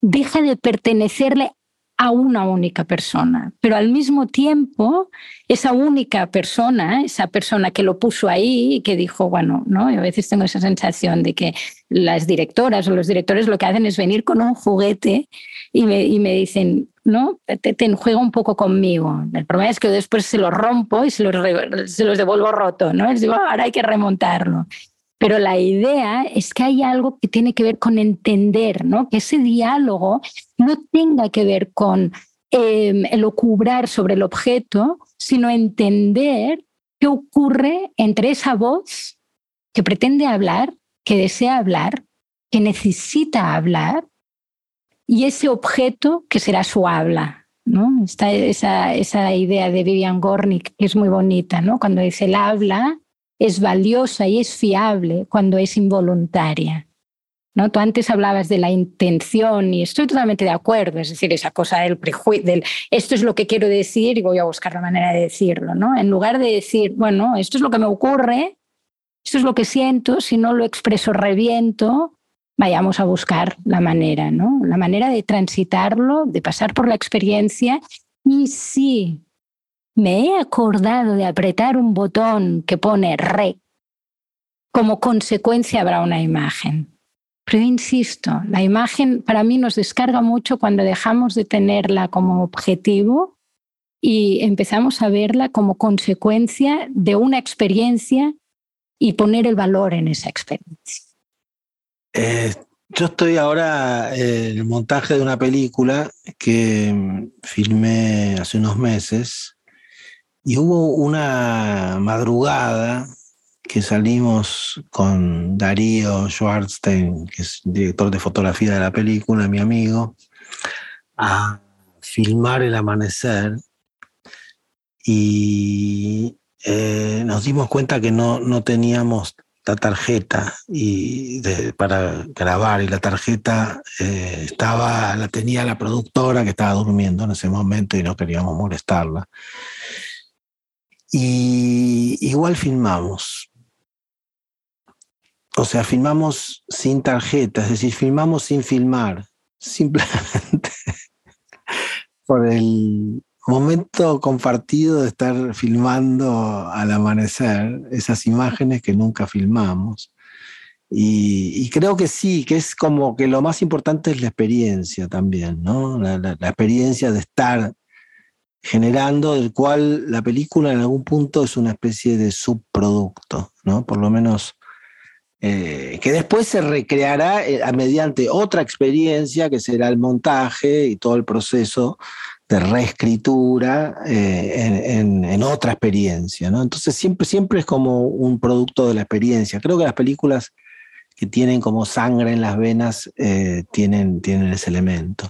deja de pertenecerle a una única persona, pero al mismo tiempo esa única persona, esa persona que lo puso ahí y que dijo, bueno, ¿no? Yo a veces tengo esa sensación de que las directoras o los directores lo que hacen es venir con un juguete y me, y me dicen, ¿no? Te, te, juega un poco conmigo. El problema es que después se lo rompo y se los, se los devuelvo roto, ¿no? Les digo, ahora hay que remontarlo. Pero la idea es que hay algo que tiene que ver con entender, ¿no? Que ese diálogo no tenga que ver con eh, el ocubrar sobre el objeto, sino entender qué ocurre entre esa voz que pretende hablar, que desea hablar, que necesita hablar, y ese objeto que será su habla. ¿no? Está esa, esa idea de Vivian Gornick que es muy bonita, ¿no? cuando dice el habla es valiosa y es fiable cuando es involuntaria. ¿No? Tú antes hablabas de la intención y estoy totalmente de acuerdo, es decir, esa cosa del prejuicio, del esto es lo que quiero decir y voy a buscar la manera de decirlo, ¿no? En lugar de decir, bueno, esto es lo que me ocurre esto es lo que siento, si no lo expreso reviento, vayamos a buscar la manera, ¿no? La manera de transitarlo, de pasar por la experiencia y si me he acordado de apretar un botón que pone re, como consecuencia habrá una imagen. Pero insisto, la imagen para mí nos descarga mucho cuando dejamos de tenerla como objetivo y empezamos a verla como consecuencia de una experiencia y poner el valor en esa experiencia. Eh, yo estoy ahora en el montaje de una película que mm, filmé hace unos meses y hubo una madrugada que salimos con Darío Schwartzstein, que es director de fotografía de la película, mi amigo, a filmar el amanecer. Y eh, nos dimos cuenta que no, no teníamos la tarjeta y para grabar y la tarjeta eh, estaba la tenía la productora que estaba durmiendo en ese momento y no queríamos molestarla y igual filmamos o sea filmamos sin tarjeta es decir filmamos sin filmar simplemente por el momento compartido de estar filmando al amanecer esas imágenes que nunca filmamos. Y, creo que sí, que es como que lo más importante es la experiencia también, ¿no? La, experiencia de estar generando, del cual la película en algún punto es una especie de subproducto, ¿no? Por lo menos eh, que después se recreará eh, mediante otra experiencia que será el montaje y todo el proceso de reescritura eh, en, otra experiencia. Entonces siempre, siempre es como un producto de la experiencia. Creo que las películas que tienen como sangre en las venas eh, tienen, tienen ese elemento.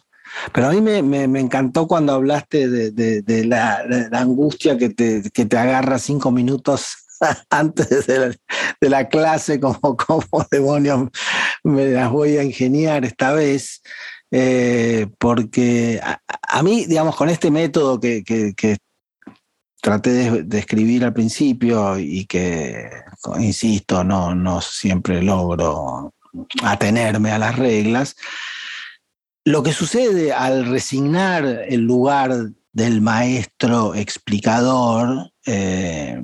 Pero a mí me, encantó cuando hablaste de, de, la, angustia que te, agarra cinco minutos antes de la, de la, clase, como, como demonios me las voy a ingeniar esta vez. Eh, porque a, mí, digamos, con este método que, traté de, escribir al principio y que, insisto, no siempre logro atenerme a las reglas, lo que sucede al resignar el lugar del maestro explicador eh,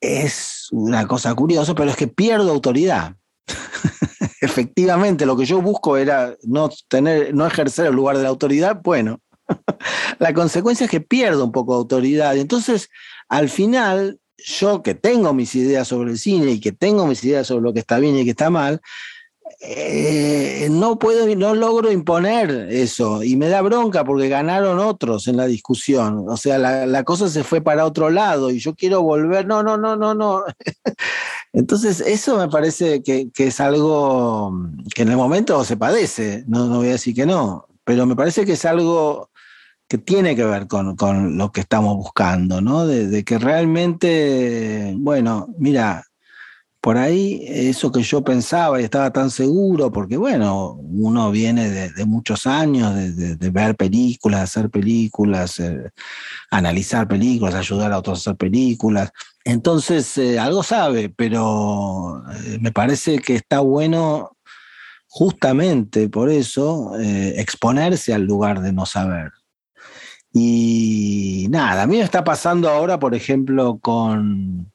es una cosa curiosa, pero es que pierdo autoridad. efectivamente lo que yo busco era no, tener, no ejercer el lugar de la autoridad, bueno, la consecuencia es que pierdo un poco de autoridad. Entonces, al final, yo que tengo mis ideas sobre el cine y que tengo mis ideas sobre lo que está bien y que está mal, eh, no puedo, no logro imponer eso y me da bronca porque ganaron otros en la discusión. O sea, la, la cosa se fue para otro lado y yo quiero volver. No, no, no, no, no. Entonces, eso me parece que, es algo que en el momento se padece, no, no, voy a decir que no, pero me parece que es algo que tiene que ver con, lo que estamos buscando, ¿no? De, que realmente, bueno, mira, por ahí eso que yo pensaba y estaba tan seguro, porque bueno, uno viene de, muchos años de, ver películas, hacer películas, eh, analizar películas, ayudar a otros a hacer películas. Entonces, eh, algo sabe, pero eh, me parece que está bueno justamente por eso exponerse al lugar de no saber. Y nada, a mí me está pasando ahora, por ejemplo, con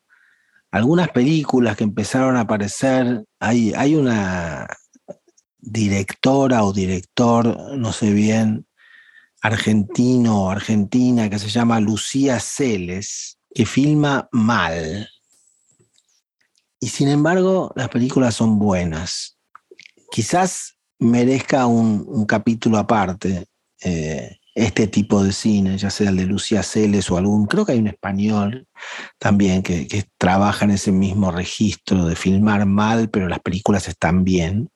algunas películas que empezaron a aparecer. Hay, hay una directora o director, no sé bien, argentino o argentina, que se llama Lucía Celes que filma mal. Y sin embargo, las películas son buenas. Quizás merezca un, capítulo aparte eh, este tipo de cine, ya sea el de Lucía Celes o algún, creo que hay un español también que, trabaja en ese mismo registro de filmar mal, pero las películas están bien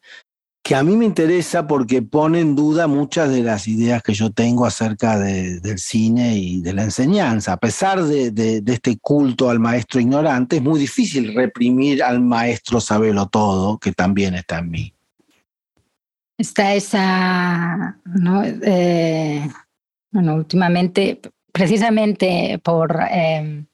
que a mí me interesa porque pone en duda muchas de las ideas que yo tengo acerca del cine y de la enseñanza. A pesar de, este culto al maestro ignorante, es muy difícil reprimir al maestro sabelo todo, que también está en mí. Está esa, ¿no? Eh, bueno, últimamente, precisamente por eh,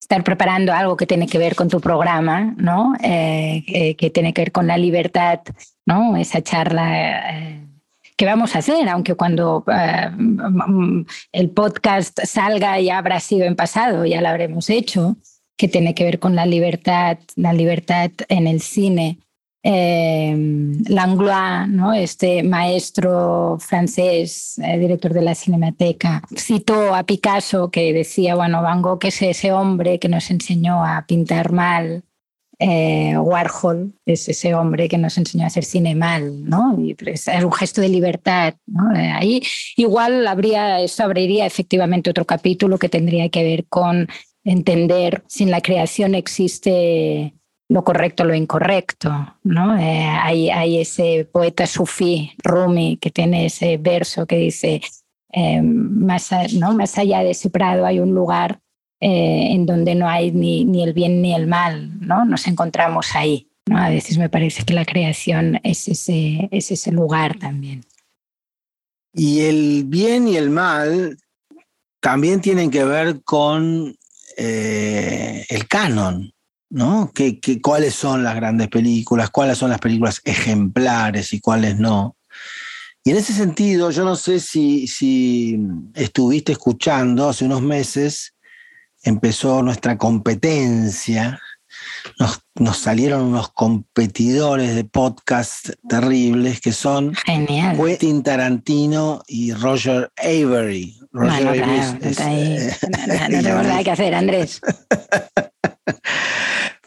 estar preparando algo que tiene que ver con tu programa, ¿no? Eh, que, tiene que ver con la libertad, ¿no? Esa charla eh, que vamos a hacer, aunque cuando eh, el podcast salga ya habrá sido en pasado, ya lo habremos hecho, que tiene que ver con la libertad, la libertad en el cine eh, Langlois, ¿no? este maestro francés, eh, director de la Cinemateca, citó a Picasso que decía, bueno, Van Gogh es ese hombre que nos enseñó a pintar mal, eh, Warhol es ese hombre que nos enseñó a hacer cine mal, ¿no? Es un gesto de libertad, ¿no? Eh, ahí igual habría, eso abriría efectivamente otro capítulo que tendría que ver con entender si en la creación existe lo correcto, lo incorrecto. ¿no? Eh, hay, hay, ese poeta sufí, Rumi, que tiene ese verso que dice, eh, más, ¿no? más allá de ese prado hay un lugar eh, en donde no hay ni, ni, el bien ni el mal, ¿no? nos encontramos ahí. ¿no? A veces me parece que la creación es ese, es ese lugar también. Y el bien y el mal también tienen que ver con el canon, ¿no? ¿Qué, cuáles son las grandes películas? ¿Cuáles son las películas ejemplares y cuáles no? Y en ese sentido, yo no sé si, si estuviste escuchando, hace unos meses empezó nuestra competencia, nos, nos, salieron unos competidores de podcast terribles que son Genial. Quentin Tarantino y Roger Avery. Roger Avery no, no, tengo nada que hacer, Andrés.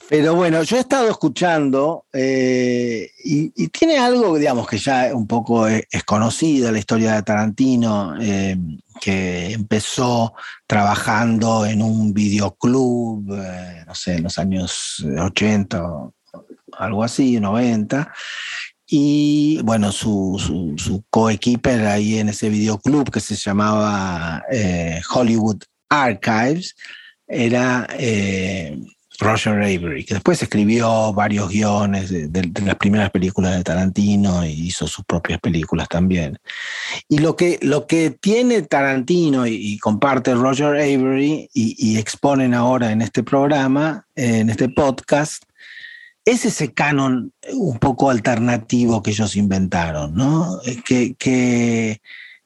Pero bueno, yo he estado escuchando eh, y, tiene algo, digamos, que ya un poco es, conocida la historia de Tarantino, eh, que empezó trabajando en un videoclub, eh, no sé, en los años 80 o algo así, 90. Y bueno, su, su, su ahí en ese videoclub que se llamaba Hollywood Archives era Roger Avery, que después escribió varios guiones de, las primeras películas de Tarantino y hizo sus propias películas también. Y lo que, lo que tiene Tarantino y, comparte Roger Avery y, exponen ahora en este programa, en este podcast, es ese canon un poco alternativo que ellos inventaron, ¿no? Que, que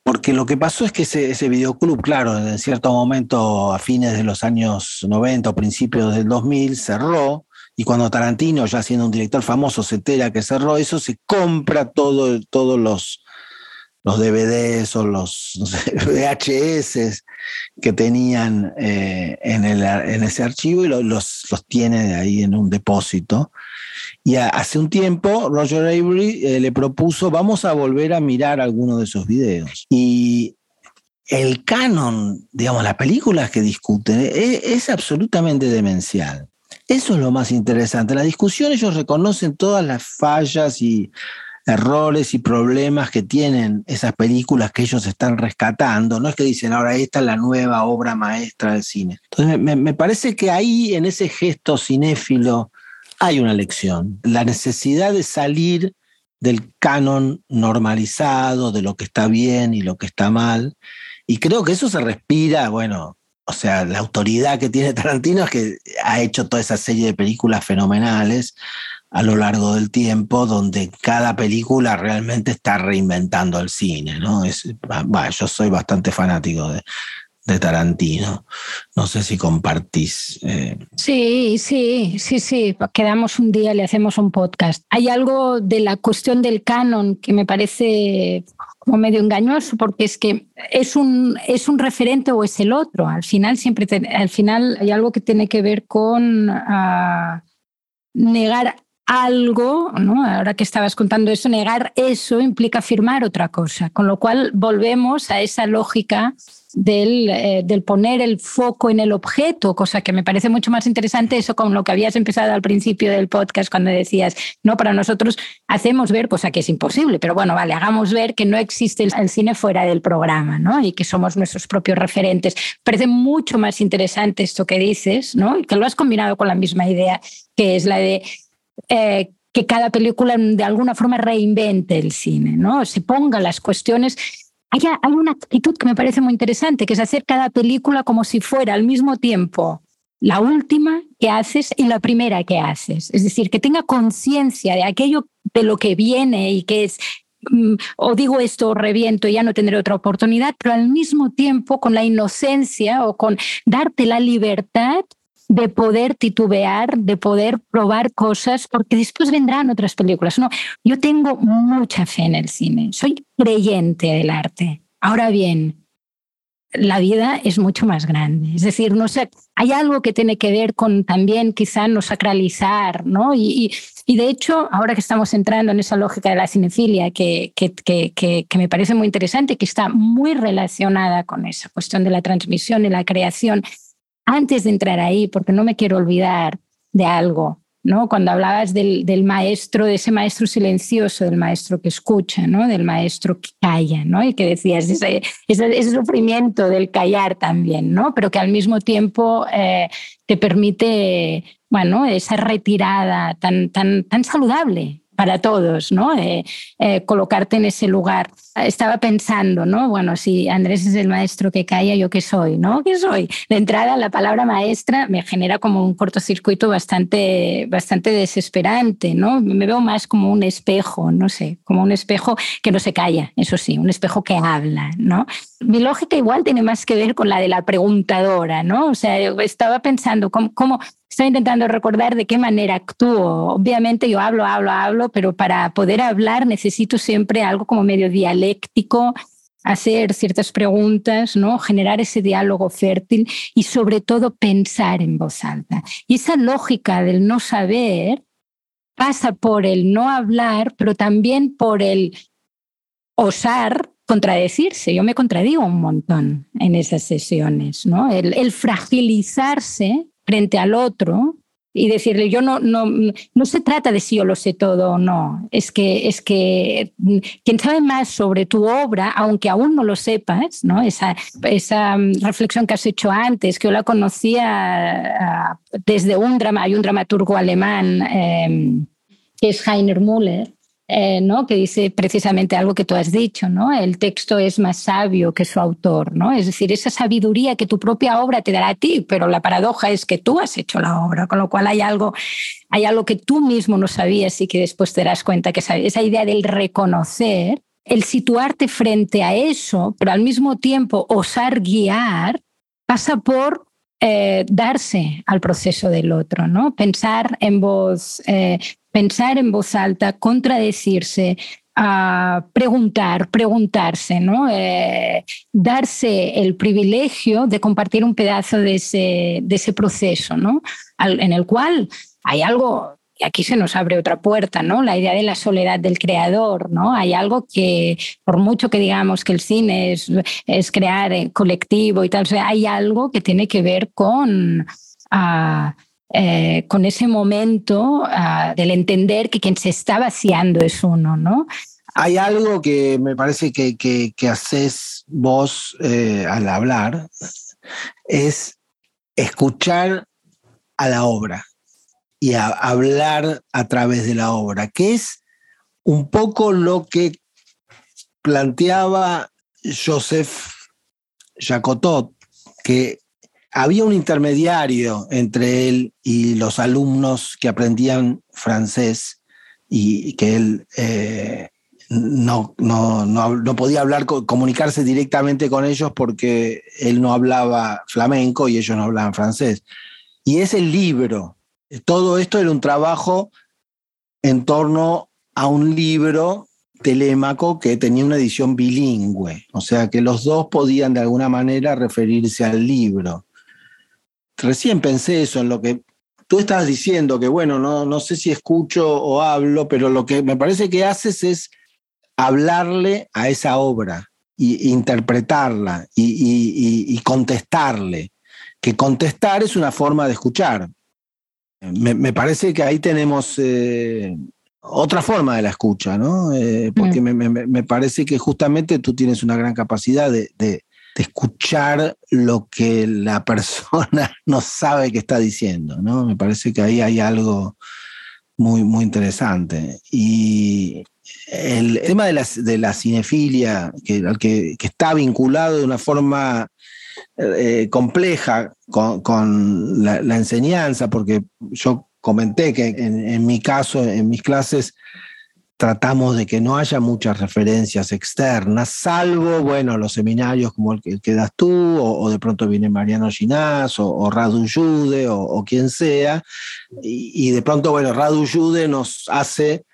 porque lo que pasó es que ese, videoclub, claro, en cierto momento, a fines de los años 90 o principios del 2000, cerró. Y cuando Tarantino, ya siendo un director famoso, se entera que cerró eso, se compra todo, todos los, los DVDs o los VHS que tenían eh, en, el, en, ese archivo y los, los tiene ahí en un depósito. Y hace un tiempo Roger Avery eh, le propuso, vamos a volver a mirar algunos de esos videos. Y el canon, digamos, las películas que discuten, es, es absolutamente demencial. Eso es lo más interesante. En la discusión ellos reconocen todas las fallas y errores y problemas que tienen esas películas que ellos están rescatando. No es que dicen, ahora esta es la nueva obra maestra del cine. Entonces, me parece que ahí, en ese gesto cinéfilo hay una lección. La necesidad de salir del canon normalizado, de lo que está bien y lo que está mal. Y creo que eso se respira, bueno, o sea, la autoridad que tiene Tarantino es que ha hecho toda esa serie de películas fenomenales a lo largo del tiempo, donde cada película realmente está reinventando el cine, ¿no? Es, yo soy bastante fanático de, de Tarantino. No sé si compartís. Eh. Sí, sí, sí, sí. Quedamos un día, le hacemos un podcast. Hay algo de la cuestión del canon que me parece como medio engañoso, porque es que es un, es un referente o es el otro. Al final siempre, al final hay algo que tiene que ver con uh, negar algo, ¿no? ahora que estabas contando eso, negar eso implica afirmar otra cosa, con lo cual volvemos a esa lógica del, eh, del, poner el foco en el objeto, cosa que me parece mucho más interesante eso con lo que habías empezado al principio del podcast cuando decías, no, para nosotros hacemos ver, cosa que es imposible, pero bueno, vale, hagamos ver que no existe el, cine fuera del programa, ¿no? Y que somos nuestros propios referentes. Parece mucho más interesante esto que dices, ¿no? Que lo has combinado con la misma idea, que es la de eh, que cada película de alguna forma reinvente el cine, ¿no? Se ponga las cuestiones. Hay, hay una actitud que me parece muy interesante, que es hacer cada película como si fuera al mismo tiempo la última que haces y la primera que haces. Es decir, que tenga conciencia de aquello de lo que viene y que es mm, o digo esto o reviento y ya no tendré otra oportunidad, pero al mismo tiempo con la inocencia o con darte la libertad de poder titubear, de poder probar cosas, porque después vendrán otras películas. No, yo tengo mucha fe en el cine, soy creyente del arte. Ahora bien, la vida es mucho más grande. Es decir, no sé, hay algo que tiene que ver con también quizá no sacralizar, ¿no? Y, de hecho, ahora que estamos entrando en esa lógica de la cinefilia, que, que, que, me parece muy interesante, que está muy relacionada con esa cuestión de la transmisión y la creación, antes de entrar ahí, porque no me quiero olvidar de algo, ¿no? Cuando hablabas del, maestro, de ese maestro silencioso, del maestro que escucha, ¿no? Del maestro que calla, ¿no? Y que decías ese, ese, sufrimiento del callar también, ¿no? Pero que al mismo tiempo eh, te permite, bueno, esa retirada tan, tan, tan saludable, para todos, ¿no? Eh, eh, colocarte en ese lugar. Estaba pensando, ¿no? Bueno, si Andrés es el maestro que calla, ¿yo qué soy? ¿No? ¿Qué soy? De entrada, la palabra maestra me genera como un cortocircuito bastante, bastante desesperante, ¿no? Me veo más como un espejo, no sé, como un espejo que no se calla, eso sí, un espejo que habla, ¿no? Mi lógica igual tiene más que ver con la de la preguntadora, ¿no? O sea, estaba pensando cómo, cómo Estoy intentando recordar de qué manera actúo. Obviamente yo hablo, hablo, hablo, pero para poder hablar necesito siempre algo como medio dialéctico, hacer ciertas preguntas, ¿no? generar ese diálogo fértil y sobre todo pensar en voz alta. Y esa lógica del no saber pasa por el no hablar, pero también por el osar contradecirse. Yo me contradigo un montón en esas sesiones, ¿no? El fragilizarse frente al otro y decirle, yo no, no, no se trata de si yo lo sé todo o no, es que, es que mm, quien sabe más sobre tu obra, aunque aún no lo sepas, ¿no? esa, esa mm, reflexión que has hecho antes, que yo la conocía ah, desde un drama, hay un dramaturgo alemán em, que es Heiner Müller, eh, ¿no? que dice precisamente algo que tú has dicho, ¿no? el texto es más sabio que su autor, ¿no? es decir, esa sabiduría que tu propia obra te dará a ti, pero la paradoja es que tú has hecho la obra, con lo cual hay algo, hay algo que tú mismo no sabías y que después te das cuenta que esa idea del reconocer, el situarte frente a eso, pero al mismo tiempo osar guiar, pasa por eh, darse al proceso del otro, ¿no? Pensar en voz, eh, pensar en voz alta, contradecirse, a preguntar, preguntarse, ¿no? Eh, darse el privilegio de compartir un pedazo de ese, de ese proceso, ¿no? en el cual hay algo, aquí se nos abre otra puerta, ¿no? La idea de la soledad del creador, ¿no? Hay algo que, por mucho que digamos que el cine es, crear colectivo y tal, hay algo que tiene que ver con... Ah, eh, con ese momento ah, del entender que quien se está vaciando es uno, ¿no? Hay algo que me parece que, que, haces vos eh, al hablar, es escuchar a la obra y a hablar a través de la obra, que es un poco lo que planteaba Joseph Jacotot, que había un intermediario entre él y los alumnos que aprendían francés y que él eh, no, no, no, podía hablar, comunicarse directamente con ellos porque él no hablaba flamenco y ellos no hablaban francés. Y es el libro. Todo esto era un trabajo en torno a un libro Telémaco que tenía una edición bilingüe, o sea que los dos podían de alguna manera referirse al libro recién pensé eso, en lo que tú estás diciendo, que bueno, no, no sé si escucho o hablo, pero lo que me parece que haces es hablarle a esa obra e interpretarla y, contestarle. Que contestar es una forma de escuchar. Me, parece que ahí tenemos eh, otra forma de la escucha, ¿no? Eh, porque mm. me, parece que justamente tú tienes una gran capacidad de, escuchar lo que la persona no sabe que está diciendo, ¿no? Me parece que ahí hay algo muy, muy interesante. Y el tema de la, de la cinefilia, que, que, está vinculado de una forma eh, compleja con, la, enseñanza, porque yo comenté que en, mi caso, en mis clases, tratamos de que no haya muchas referencias externas, salvo, bueno, los seminarios como el que, das tú, o, de pronto viene Mariano Ginás, o, Radu Yude, o, quien sea, y, de pronto, bueno, Radu Yude nos hace,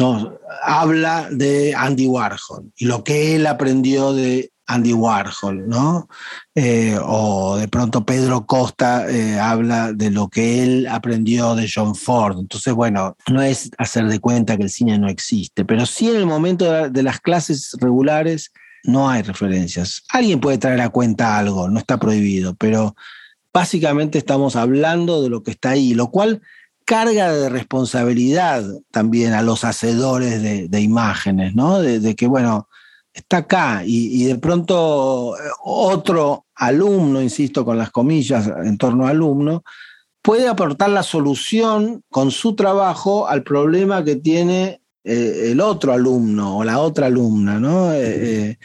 nos habla de Andy Warhol, y lo que él aprendió de Andy Warhol, ¿no? Eh, o de pronto Pedro Costa eh, habla de lo que él aprendió de John Ford. Entonces, bueno, no es hacer de cuenta que el cine no existe, pero sí en el momento de las clases regulares no hay referencias. Alguien puede traer a cuenta algo, no está prohibido, pero básicamente estamos hablando de lo que está ahí, lo cual carga de responsabilidad también a los hacedores de, imágenes, ¿no? de que, bueno, está acá y, de pronto eh, otro alumno, insisto con las comillas en torno a alumno, puede aportar la solución con su trabajo al problema que tiene eh, el otro alumno o la otra alumna, ¿no? Eh,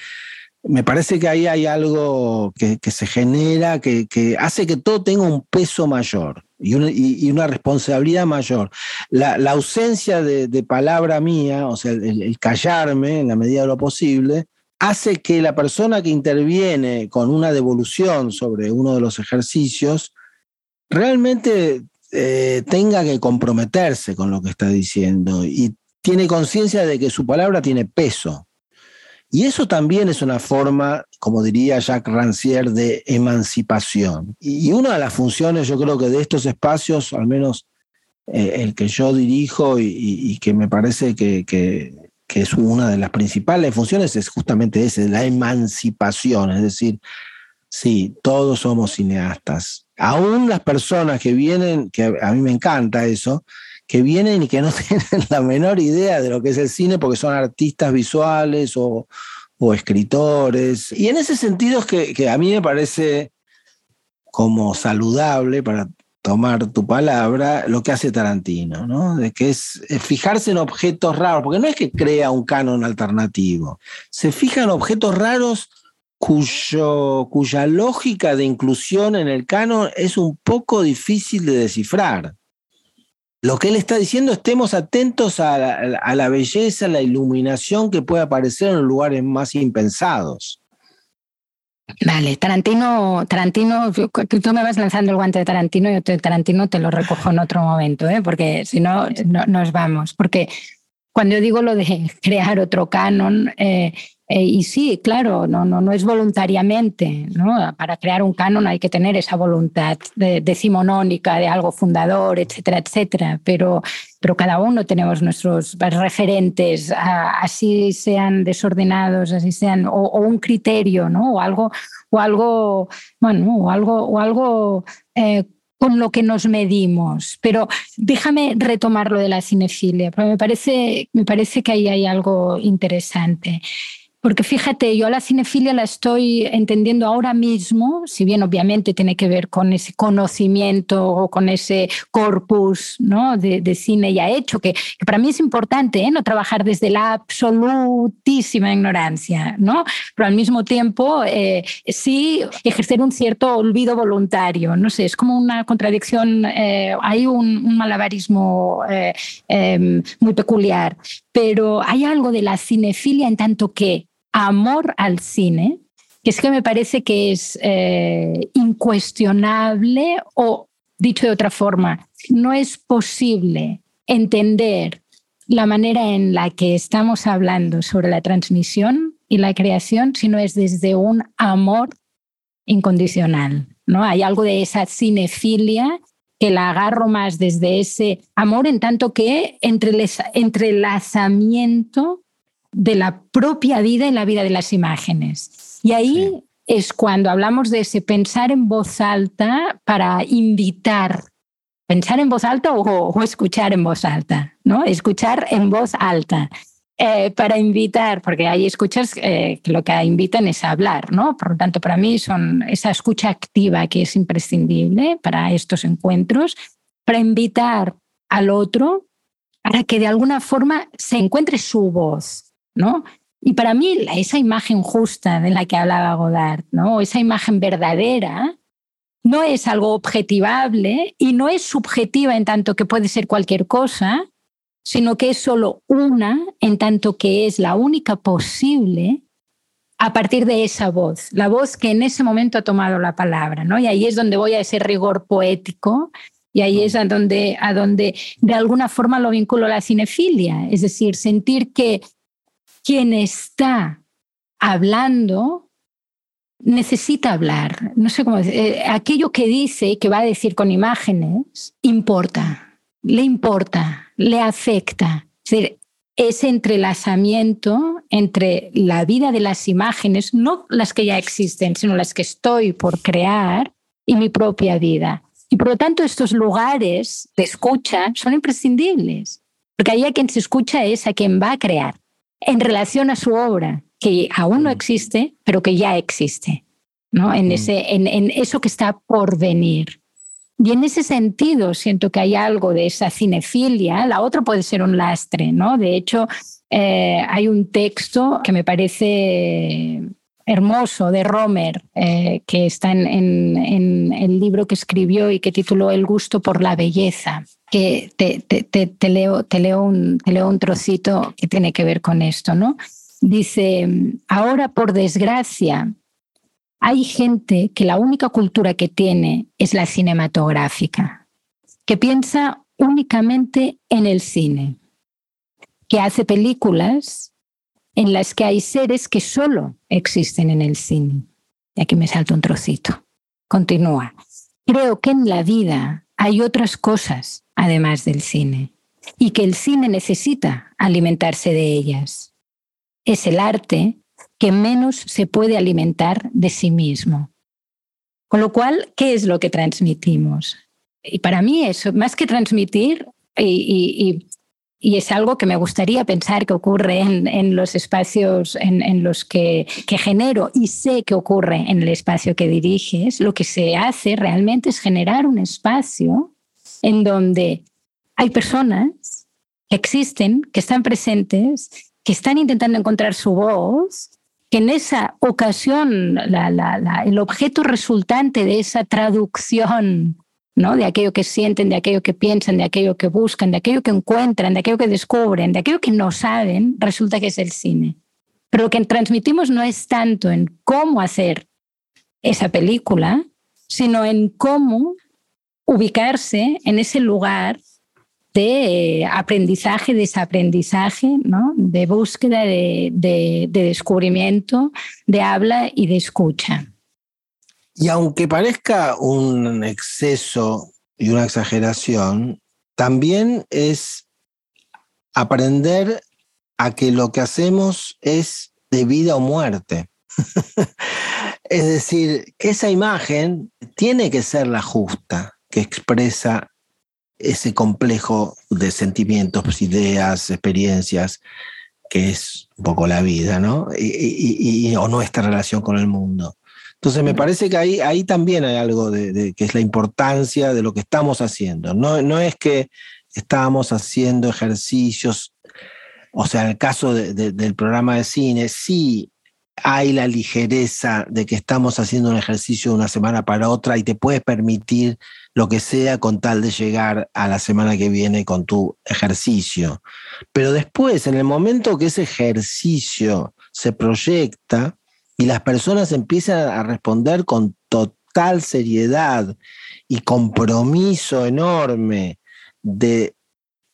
me parece que ahí hay algo que, se genera, que, hace que todo tenga un peso mayor y una, responsabilidad mayor. La, ausencia de, palabra mía, o sea, el, callarme en la medida de lo posible, hace que la persona que interviene con una devolución sobre uno de los ejercicios realmente eh, tenga que comprometerse con lo que está diciendo y tiene conciencia de que su palabra tiene peso. Y eso también es una forma, como diría Jacques Rancière, de emancipación. Y una de las funciones, yo creo que de estos espacios, al menos eh, el que yo dirijo y, que me parece que, es una de las principales funciones, es justamente ese, la emancipación. Es decir, sí, todos somos cineastas. Aún las personas que vienen, que a mí me encanta eso, que vienen y que no tienen la menor idea de lo que es el cine porque son artistas visuales o, escritores. Y en ese sentido es que, a mí me parece como saludable, para tomar tu palabra, lo que hace Tarantino, ¿no? De que es, fijarse en objetos raros, porque no es que crea un canon alternativo, se fija en objetos raros cuyo, cuya lógica de inclusión en el canon es un poco difícil de descifrar lo que él está diciendo, estemos atentos a la, belleza, a la iluminación que puede aparecer en lugares más impensados. Vale, Tarantino, Tarantino, tú me vas lanzando el guante de Tarantino y yo Tarantino te lo recojo en otro momento, ¿eh? porque si no, no, nos vamos. Porque cuando yo digo lo de crear otro canon, eh, eh, y sí, claro, no, no, no es voluntariamente. ¿no? Para crear un canon hay que tener esa voluntad decimonónica de algo fundador, etcétera, etcétera. Pero, pero cada uno tenemos nuestros referentes, así sean desordenados, así sean, o, un criterio, ¿no? o algo, o algo, bueno, o algo, o algo eh, con lo que nos medimos. Pero déjame retomar lo de la cinefilia, porque me parece, me parece que ahí hay algo interesante. Porque fíjate, yo a la cinefilia la estoy entendiendo ahora mismo, si bien obviamente tiene que ver con ese conocimiento o con ese corpus ¿no? de, cine ya hecho, que, para mí es importante ¿eh? no trabajar desde la absolutísima ignorancia, ¿no? pero al mismo tiempo eh, sí ejercer un cierto olvido voluntario. No sé, es como una contradicción, eh, hay un, malabarismo em, muy peculiar, pero hay algo de la cinefilia en tanto que amor al cine, que es que me parece que es eh, incuestionable o, dicho de otra forma, no es posible entender la manera en la que estamos hablando sobre la transmisión y la creación si no es desde un amor incondicional. ¿no? Hay algo de esa cinefilia que la agarro más desde ese amor en tanto que entrelazamiento de la propia vida en la vida de las imágenes. Y ahí es cuando hablamos de ese pensar en voz alta para invitar. Pensar en voz alta o, escuchar en voz alta, ¿no? Escuchar en voz alta. Eh, para invitar, porque hay escuchas eh, que lo que invitan es a hablar, ¿no? Por lo tanto, para mí son esa escucha activa que es imprescindible para estos encuentros, para invitar al otro para que de alguna forma se encuentre su voz, ¿no? Y para mí esa imagen justa de la que hablaba Godard, ¿no? esa imagen verdadera, no es algo objetivable y no es subjetiva en tanto que puede ser cualquier cosa, sino que es solo una en tanto que es la única posible a partir de esa voz, la voz que en ese momento ha tomado la palabra, ¿no? Y ahí es donde voy a ese rigor poético y ahí es a donde, a donde de alguna forma lo vinculo a la cinefilia, es decir, sentir que quien está hablando necesita hablar. No sé cómo decir. Eh, aquello que dice, que va a decir con imágenes, importa, le importa, le afecta. Es decir, ese entrelazamiento entre la vida de las imágenes, no las que ya existen, sino las que estoy por crear, y mi propia vida. Y por lo tanto, estos lugares de escucha son imprescindibles, porque ahí a quien se escucha es a quien va a crear, en relación a su obra, que aún no mm. existe, pero que ya existe, ¿no? en, mm. ese, en, en eso que está por venir. Y en ese sentido siento que hay algo de esa cinefilia. La otra puede ser un lastre, ¿no? De hecho, eh, hay un texto que me parece hermoso de Romer, eh, que está en, el libro que escribió y que tituló El gusto por la belleza, que te, leo, te, leo un, te leo un trocito que tiene que ver con esto, ¿no? Dice, ahora por desgracia, hay gente que la única cultura que tiene es la cinematográfica, que piensa únicamente en el cine, que hace películas en las que hay seres que solo existen en el cine. Y aquí me salto un trocito. Continúa. Creo que en la vida hay otras cosas además del cine y que el cine necesita alimentarse de ellas. Es el arte que menos se puede alimentar de sí mismo. Con lo cual, ¿qué es lo que transmitimos? Y para mí eso, más que transmitir, y, es algo que me gustaría pensar que ocurre en, los espacios en, los que, que, genero y sé que ocurre en el espacio que diriges, lo que se hace realmente es generar un espacio en donde hay personas que existen, que están presentes, que están intentando encontrar su voz que en esa ocasión el objeto resultante de esa traducción, de aquello que sienten, de aquello que piensan, de aquello que buscan, de aquello que encuentran, de aquello que descubren, de aquello que no saben, resulta que es el cine. Pero lo que transmitimos no es tanto en cómo hacer esa película, sino en cómo ubicarse en ese lugar de aprendizaje, desaprendizaje, de búsqueda, de, descubrimiento, de habla y de escucha. Y aunque parezca un exceso y una exageración, también es aprender a que lo que hacemos es de vida o muerte. es decir, que esa imagen tiene que ser la justa, que expresa ese complejo de sentimientos, ideas, experiencias, que es un poco la vida, ¿no? Y, o nuestra relación con el mundo. Entonces me parece que ahí, ahí también hay algo de, que es la importancia de lo que estamos haciendo. No, no es que estábamos haciendo ejercicios, o sea, en el caso del programa de cine, sí hay la ligereza de que estamos haciendo un ejercicio de una semana para otra y te puedes permitir lo que sea con tal de llegar a la semana que viene con tu ejercicio. Pero después, en el momento que ese ejercicio se proyecta y las personas empiezan a responder con total seriedad y compromiso enorme de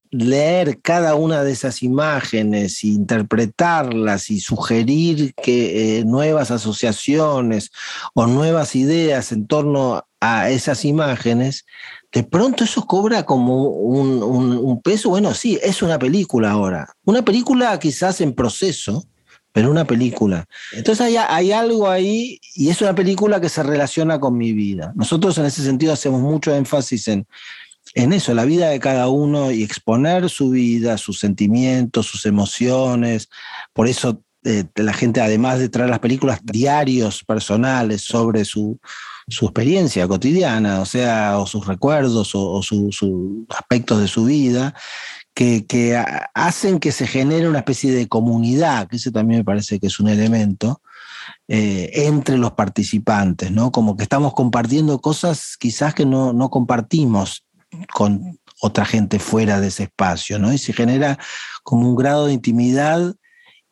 leer cada una de esas imágenes, e interpretarlas y sugerir que eh, nuevas asociaciones o nuevas ideas en torno a esas imágenes, de pronto eso cobra como un, peso. Bueno, sí, es una película ahora. Una película quizás en proceso, pero una película. Entonces hay, hay, algo ahí y es una película que se relaciona con mi vida. Nosotros en ese sentido hacemos mucho énfasis en, en eso, la vida de cada uno y exponer su vida, sus sentimientos, sus emociones. Por eso eh, la gente, además de traer las películas, diarios personales sobre su, experiencia cotidiana, o sea, o sus recuerdos o, sus aspectos de su vida, que, hacen que se genere una especie de comunidad, que ese también me parece que es un elemento, eh, entre los participantes, ¿no? Como que estamos compartiendo cosas quizás que no, no compartimos con otra gente fuera de ese espacio, ¿no? Y se genera como un grado de intimidad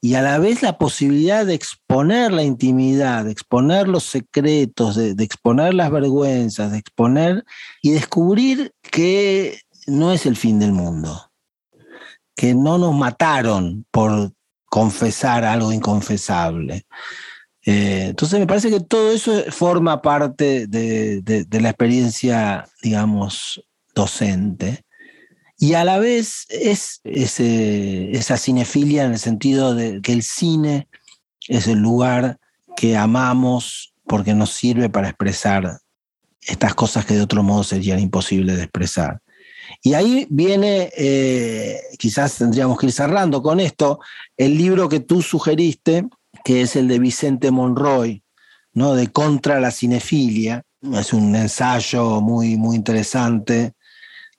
y a la vez la posibilidad de exponer la intimidad, de exponer los secretos, de, exponer las vergüenzas, de exponer y descubrir que no es el fin del mundo, que no nos mataron por confesar algo inconfesable. Eh, entonces me parece que todo eso forma parte de, la experiencia, digamos, docente. Y a la vez es esa cinefilia en el sentido de que el cine es el lugar que amamos porque nos sirve para expresar estas cosas que de otro modo serían imposibles de expresar. Y ahí viene, eh, quizás tendríamos que ir cerrando con esto, el libro que tú sugeriste, que es el de Vicente Monroy, ¿no? de Contra la Cinefilia. Es un ensayo muy, muy interesante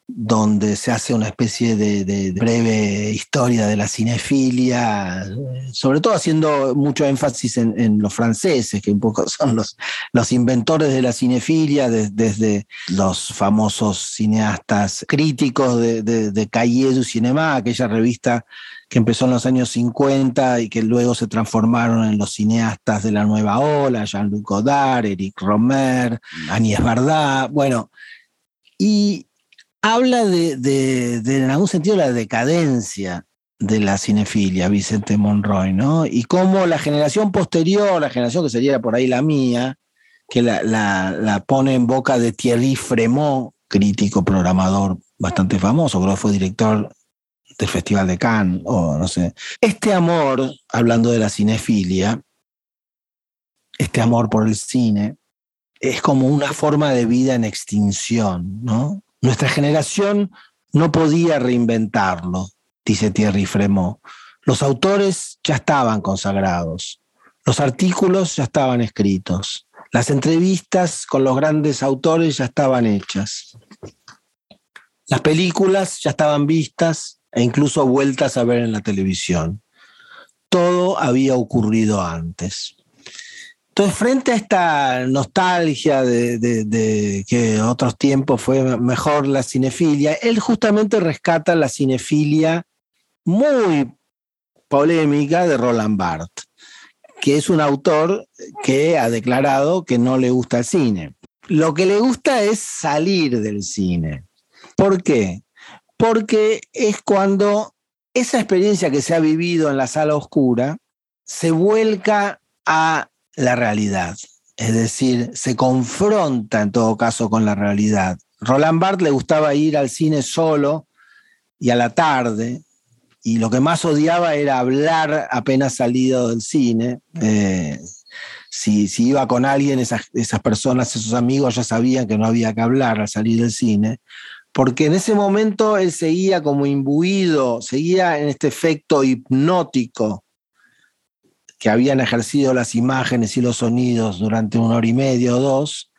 donde se hace una especie de, breve historia de la cinefilia, sobre todo haciendo mucho énfasis en, los franceses, que un poco son los, inventores de la cinefilia, desde los famosos cineastas críticos de, de, de Cahiers du Cinéma, aquella revista que empezó en los años 50 y que luego se transformaron en los cineastas de la nueva ola, Jean-Luc Godard, Eric Romer, Agnès Varda, bueno, y habla de, en algún sentido, la decadencia de la cinefilia, Vicente Monroy, ¿no? Y cómo la generación posterior, la generación que sería por ahí la mía, que la, pone en boca de Thierry Fremont, crítico, programador bastante famoso, creo que fue director del Festival de Cannes, o no sé. Este amor, hablando de la cinefilia, este amor por el cine, es como una forma de vida en extinción, ¿no? Nuestra generación no podía reinventarlo, dice Thierry Fremont. Los autores ya estaban consagrados, los artículos ya estaban escritos, las entrevistas con los grandes autores ya estaban hechas, las películas ya estaban vistas e incluso vueltas a ver en la televisión. Todo había ocurrido antes. Entonces, frente a esta nostalgia de, que otros tiempos fue mejor la cinefilia, él justamente rescata la cinefilia muy polémica de Roland Barthes, que es un autor que ha declarado que no le gusta el cine. Lo que le gusta es salir del cine. ¿Por qué? Porque es cuando esa experiencia que se ha vivido en la sala oscura se vuelca a la realidad. Es decir, se confronta en todo caso con la realidad. Roland Barthes le gustaba ir al cine solo y a la tarde, y lo que más odiaba era hablar apenas salido del cine. Eh, si, si, iba con alguien, esas, esas personas, esos amigos ya sabían que no había que hablar al salir del cine, porque en ese momento él seguía como imbuido, seguía en este efecto hipnótico que habían ejercido las imágenes y los sonidos durante una hora y media o dos,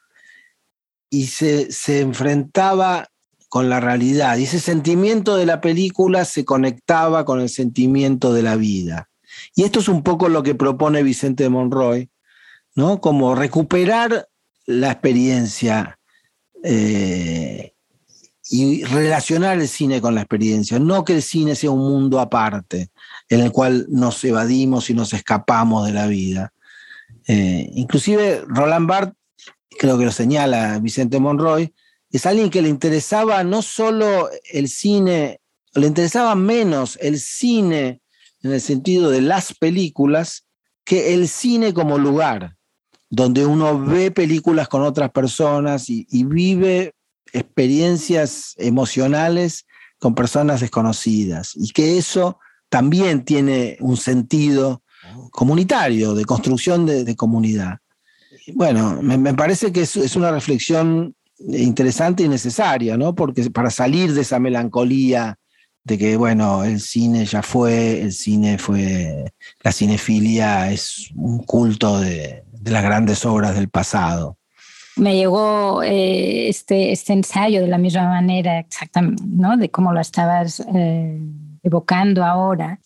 y se, se enfrentaba con la realidad. Y ese sentimiento de la película se conectaba con el sentimiento de la vida. Y esto es un poco lo que propone Vicente Monroy, ¿no? Como recuperar la experiencia eh, y relacionar el cine con la experiencia, no que el cine sea un mundo aparte en el cual nos evadimos y nos escapamos de la vida. Eh, inclusive Roland Barthes, creo que lo señala Vicente Monroy, es alguien que le interesaba no solo el cine, le interesaba menos el cine en el sentido de las películas que el cine como lugar, donde uno ve películas con otras personas y vive experiencias emocionales con personas desconocidas y que eso también tiene un sentido comunitario, de construcción de, comunidad. Bueno, me, parece que es, una reflexión interesante y necesaria, ¿no? Porque para salir de esa melancolía de que, bueno, el cine ya fue, el cine fue, la cinefilia es un culto de las grandes obras del pasado. me llegó eh, este, este ensayo de la misma manera, exactamente, ¿no? de cómo lo estabas eh, evocando ahora.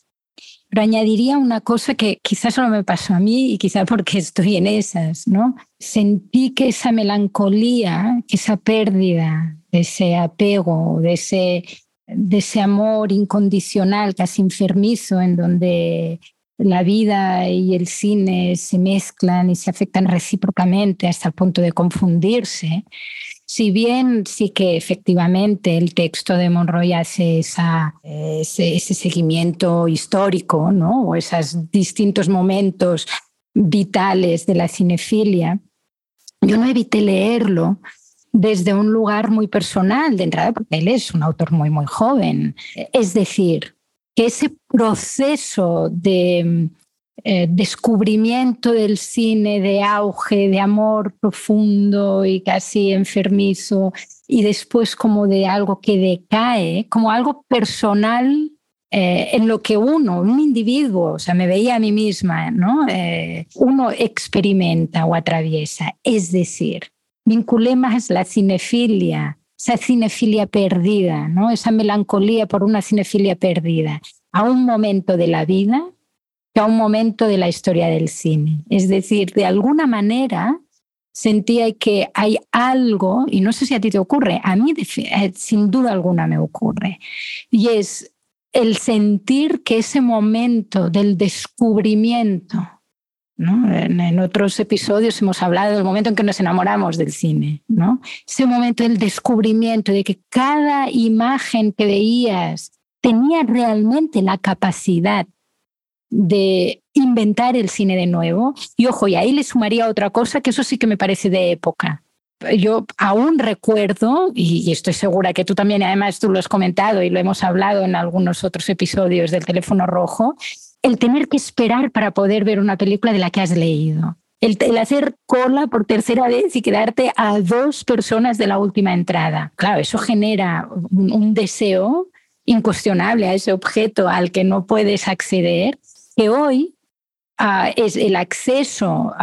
Pero añadiría una cosa que quizás solo me pasó a mí y quizás porque estoy en esas, ¿no? Sentí que esa melancolía, esa pérdida de ese apego, de ese, de ese amor incondicional, casi enfermizo, en donde la vida y el cine se mezclan y se afectan recíprocamente hasta el punto de confundirse, si bien sí que efectivamente el texto de Monroy hace ese, seguimiento histórico, ¿no? o esos distintos momentos vitales de la cinefilia, yo no evité leerlo desde un lugar muy personal de entrada, porque él es un autor muy, muy joven. Es decir, que ese proceso de eh, descubrimiento del cine, de auge, de amor profundo y casi enfermizo, y después como de algo que decae, como algo personal eh, en lo que uno, un individuo, o sea, me veía a mí misma, ¿no? Eh, uno experimenta o atraviesa. Es decir, vinculé más la cinefilia esa cinefilia perdida, ¿no? esa melancolía por una cinefilia perdida, a un momento de la vida a un momento de la historia del cine. Es decir, de alguna manera sentía que hay algo, y no sé si a ti te ocurre, a mí eh, sin duda alguna me ocurre, y es el sentir que ese momento del descubrimiento en, otros episodios hemos hablado del momento en que nos enamoramos del cine, ¿no? Ese momento del descubrimiento de que cada imagen que veías tenía realmente la capacidad de inventar el cine de nuevo. Y ojo, y ahí le sumaría otra cosa que eso sí que me parece de época. Yo aún recuerdo, y estoy segura que tú también, además tú lo has comentado y lo hemos hablado en algunos otros episodios del teléfono rojo, el tener que esperar para poder ver una película de la que has leído. El, hacer cola por tercera vez y quedarte a dos personas de la última entrada. Claro, eso genera un, deseo incuestionable a ese objeto al que no puedes acceder, que hoy ah, es el acceso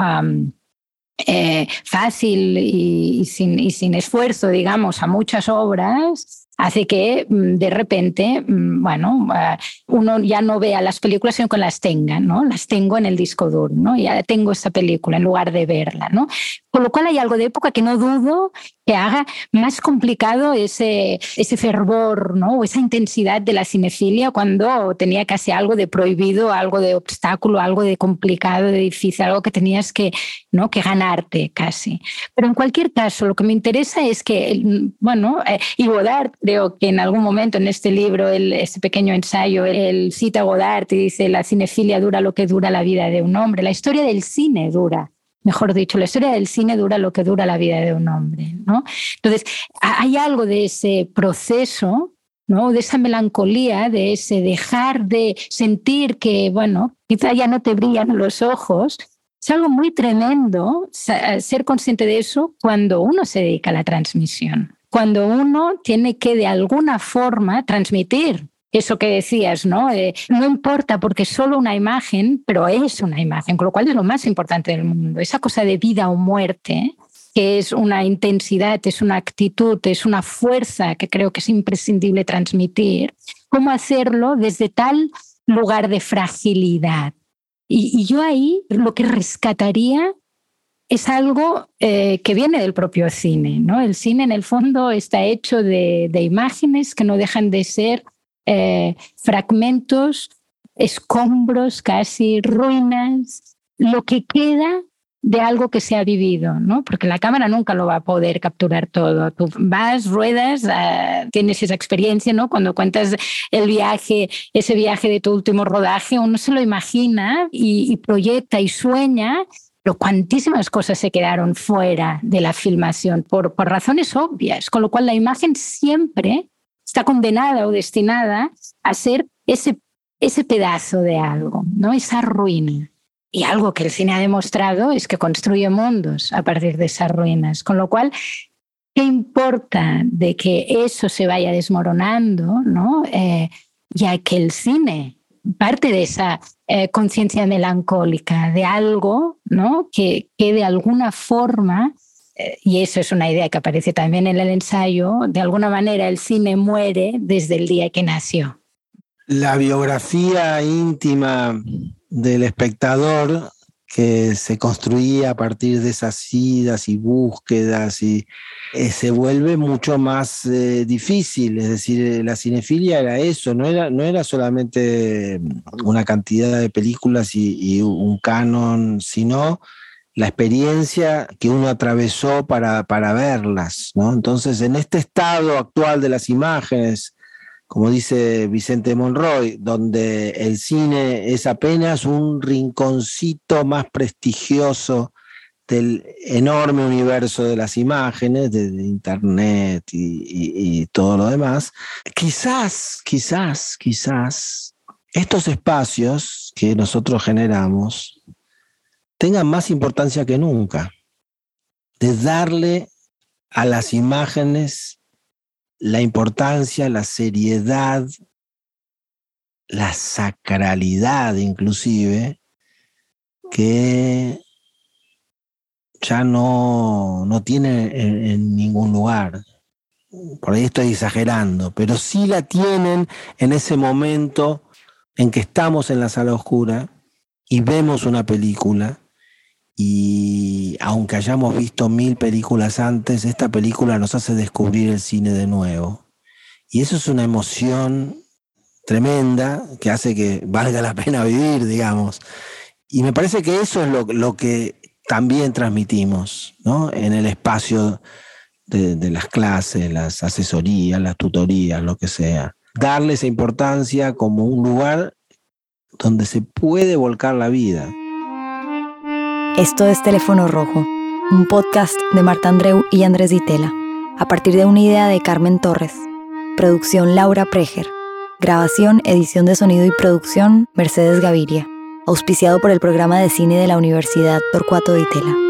eh, fácil y, sin, esfuerzo, digamos, a muchas obras hace que mm, de repente, mm, bueno, eh, uno ya no vea las películas, sino que las tenga, ¿no? Las tengo en el disco duro, ¿no? Ya tengo esta película en lugar de verla, ¿no? Con lo cual hay algo de época que no dudo que haga más complicado ese, ese fervor, ¿no? O esa intensidad de la cinefilia cuando tenía casi algo de prohibido, algo de obstáculo, algo de complicado, de difícil, algo que tenías que, ¿no? que ganarte casi. Pero en cualquier caso, lo que me interesa es que, bueno, eh, y Godard, creo que en algún momento en este libro, el, este pequeño ensayo, él cita a Godard y dice, la cinefilia dura lo que dura la vida de un hombre, la historia del cine dura mejor dicho, la historia del cine dura lo que dura la vida de un hombre. ¿no? Entonces, hay algo de ese proceso, ¿no? de esa melancolía, de ese dejar de sentir que, bueno, quizá ya no te brillan los ojos. Es algo muy tremendo ser consciente de eso cuando uno se dedica a la transmisión, cuando uno tiene que de alguna forma transmitir eso que decías, ¿no? Eh, no importa porque es solo una imagen, pero es una imagen, con lo cual es lo más importante del mundo. Esa cosa de vida o muerte, que es una intensidad, es una actitud, es una fuerza que creo que es imprescindible transmitir, ¿cómo hacerlo desde tal lugar de fragilidad? Y, yo ahí lo que rescataría es algo eh, que viene del propio cine. ¿no? El cine en el fondo está hecho de, de imágenes que no dejan de ser eh, fragmentos, escombros, casi ruinas, lo que queda de algo que se ha vivido, ¿no? Porque la cámara nunca lo va a poder capturar todo. Tú vas, ruedas, ah, tienes esa experiencia, ¿no? Cuando cuentas el viaje, ese viaje de tu último rodaje, uno se lo imagina y, proyecta y sueña, pero cuantísimas cosas se quedaron fuera de la filmación por, por razones obvias, con lo cual la imagen siempre está condenada o destinada a ser ese, ese pedazo de algo, ¿no? esa ruina. Y algo que el cine ha demostrado es que construye mundos a partir de esas ruinas. Con lo cual, ¿qué importa de que eso se vaya desmoronando? ¿no? Eh, ya que el cine parte de esa eh, conciencia melancólica, de algo ¿no? que, que de alguna forma y eso es una idea que aparece también en el ensayo, de alguna manera el cine muere desde el día que nació. La biografía íntima del espectador que se construía a partir de esas idas y búsquedas y eh, se vuelve mucho más eh, difícil, es decir, la cinefilia era eso, no era, no era solamente una cantidad de películas y un canon, sino la experiencia que uno atravesó para, para verlas. ¿no? Entonces, en este estado actual de las imágenes, como dice Vicente Monroy, donde el cine es apenas un rinconcito más prestigioso del enorme universo de las imágenes, de, Internet y, y, todo lo demás, quizás, quizás, quizás estos espacios que nosotros generamos tengan más importancia que nunca, de darle a las imágenes la importancia, la seriedad, la sacralidad inclusive, que ya no, no tiene en, en, ningún lugar. Por ahí estoy exagerando, pero sí la tienen en ese momento en que estamos en la sala oscura y vemos una película y aunque hayamos visto mil películas antes, esta película nos hace descubrir el cine de nuevo. Y eso es una emoción tremenda que hace que valga la pena vivir, digamos. Y me parece que eso es lo, que también transmitimos ¿no? en el espacio de, de, las clases, las asesorías, las tutorías, lo que sea. Darle esa importancia como un lugar donde se puede volcar la vida. Esto es Teléfono Rojo, un podcast de Marta Andreu y Andrés Ditela, a partir de una idea de Carmen Torres. Producción Laura Preger. Grabación, edición de sonido y producción Mercedes Gaviria. Auspiciado por el programa de cine de la Universidad Torcuato Ditela.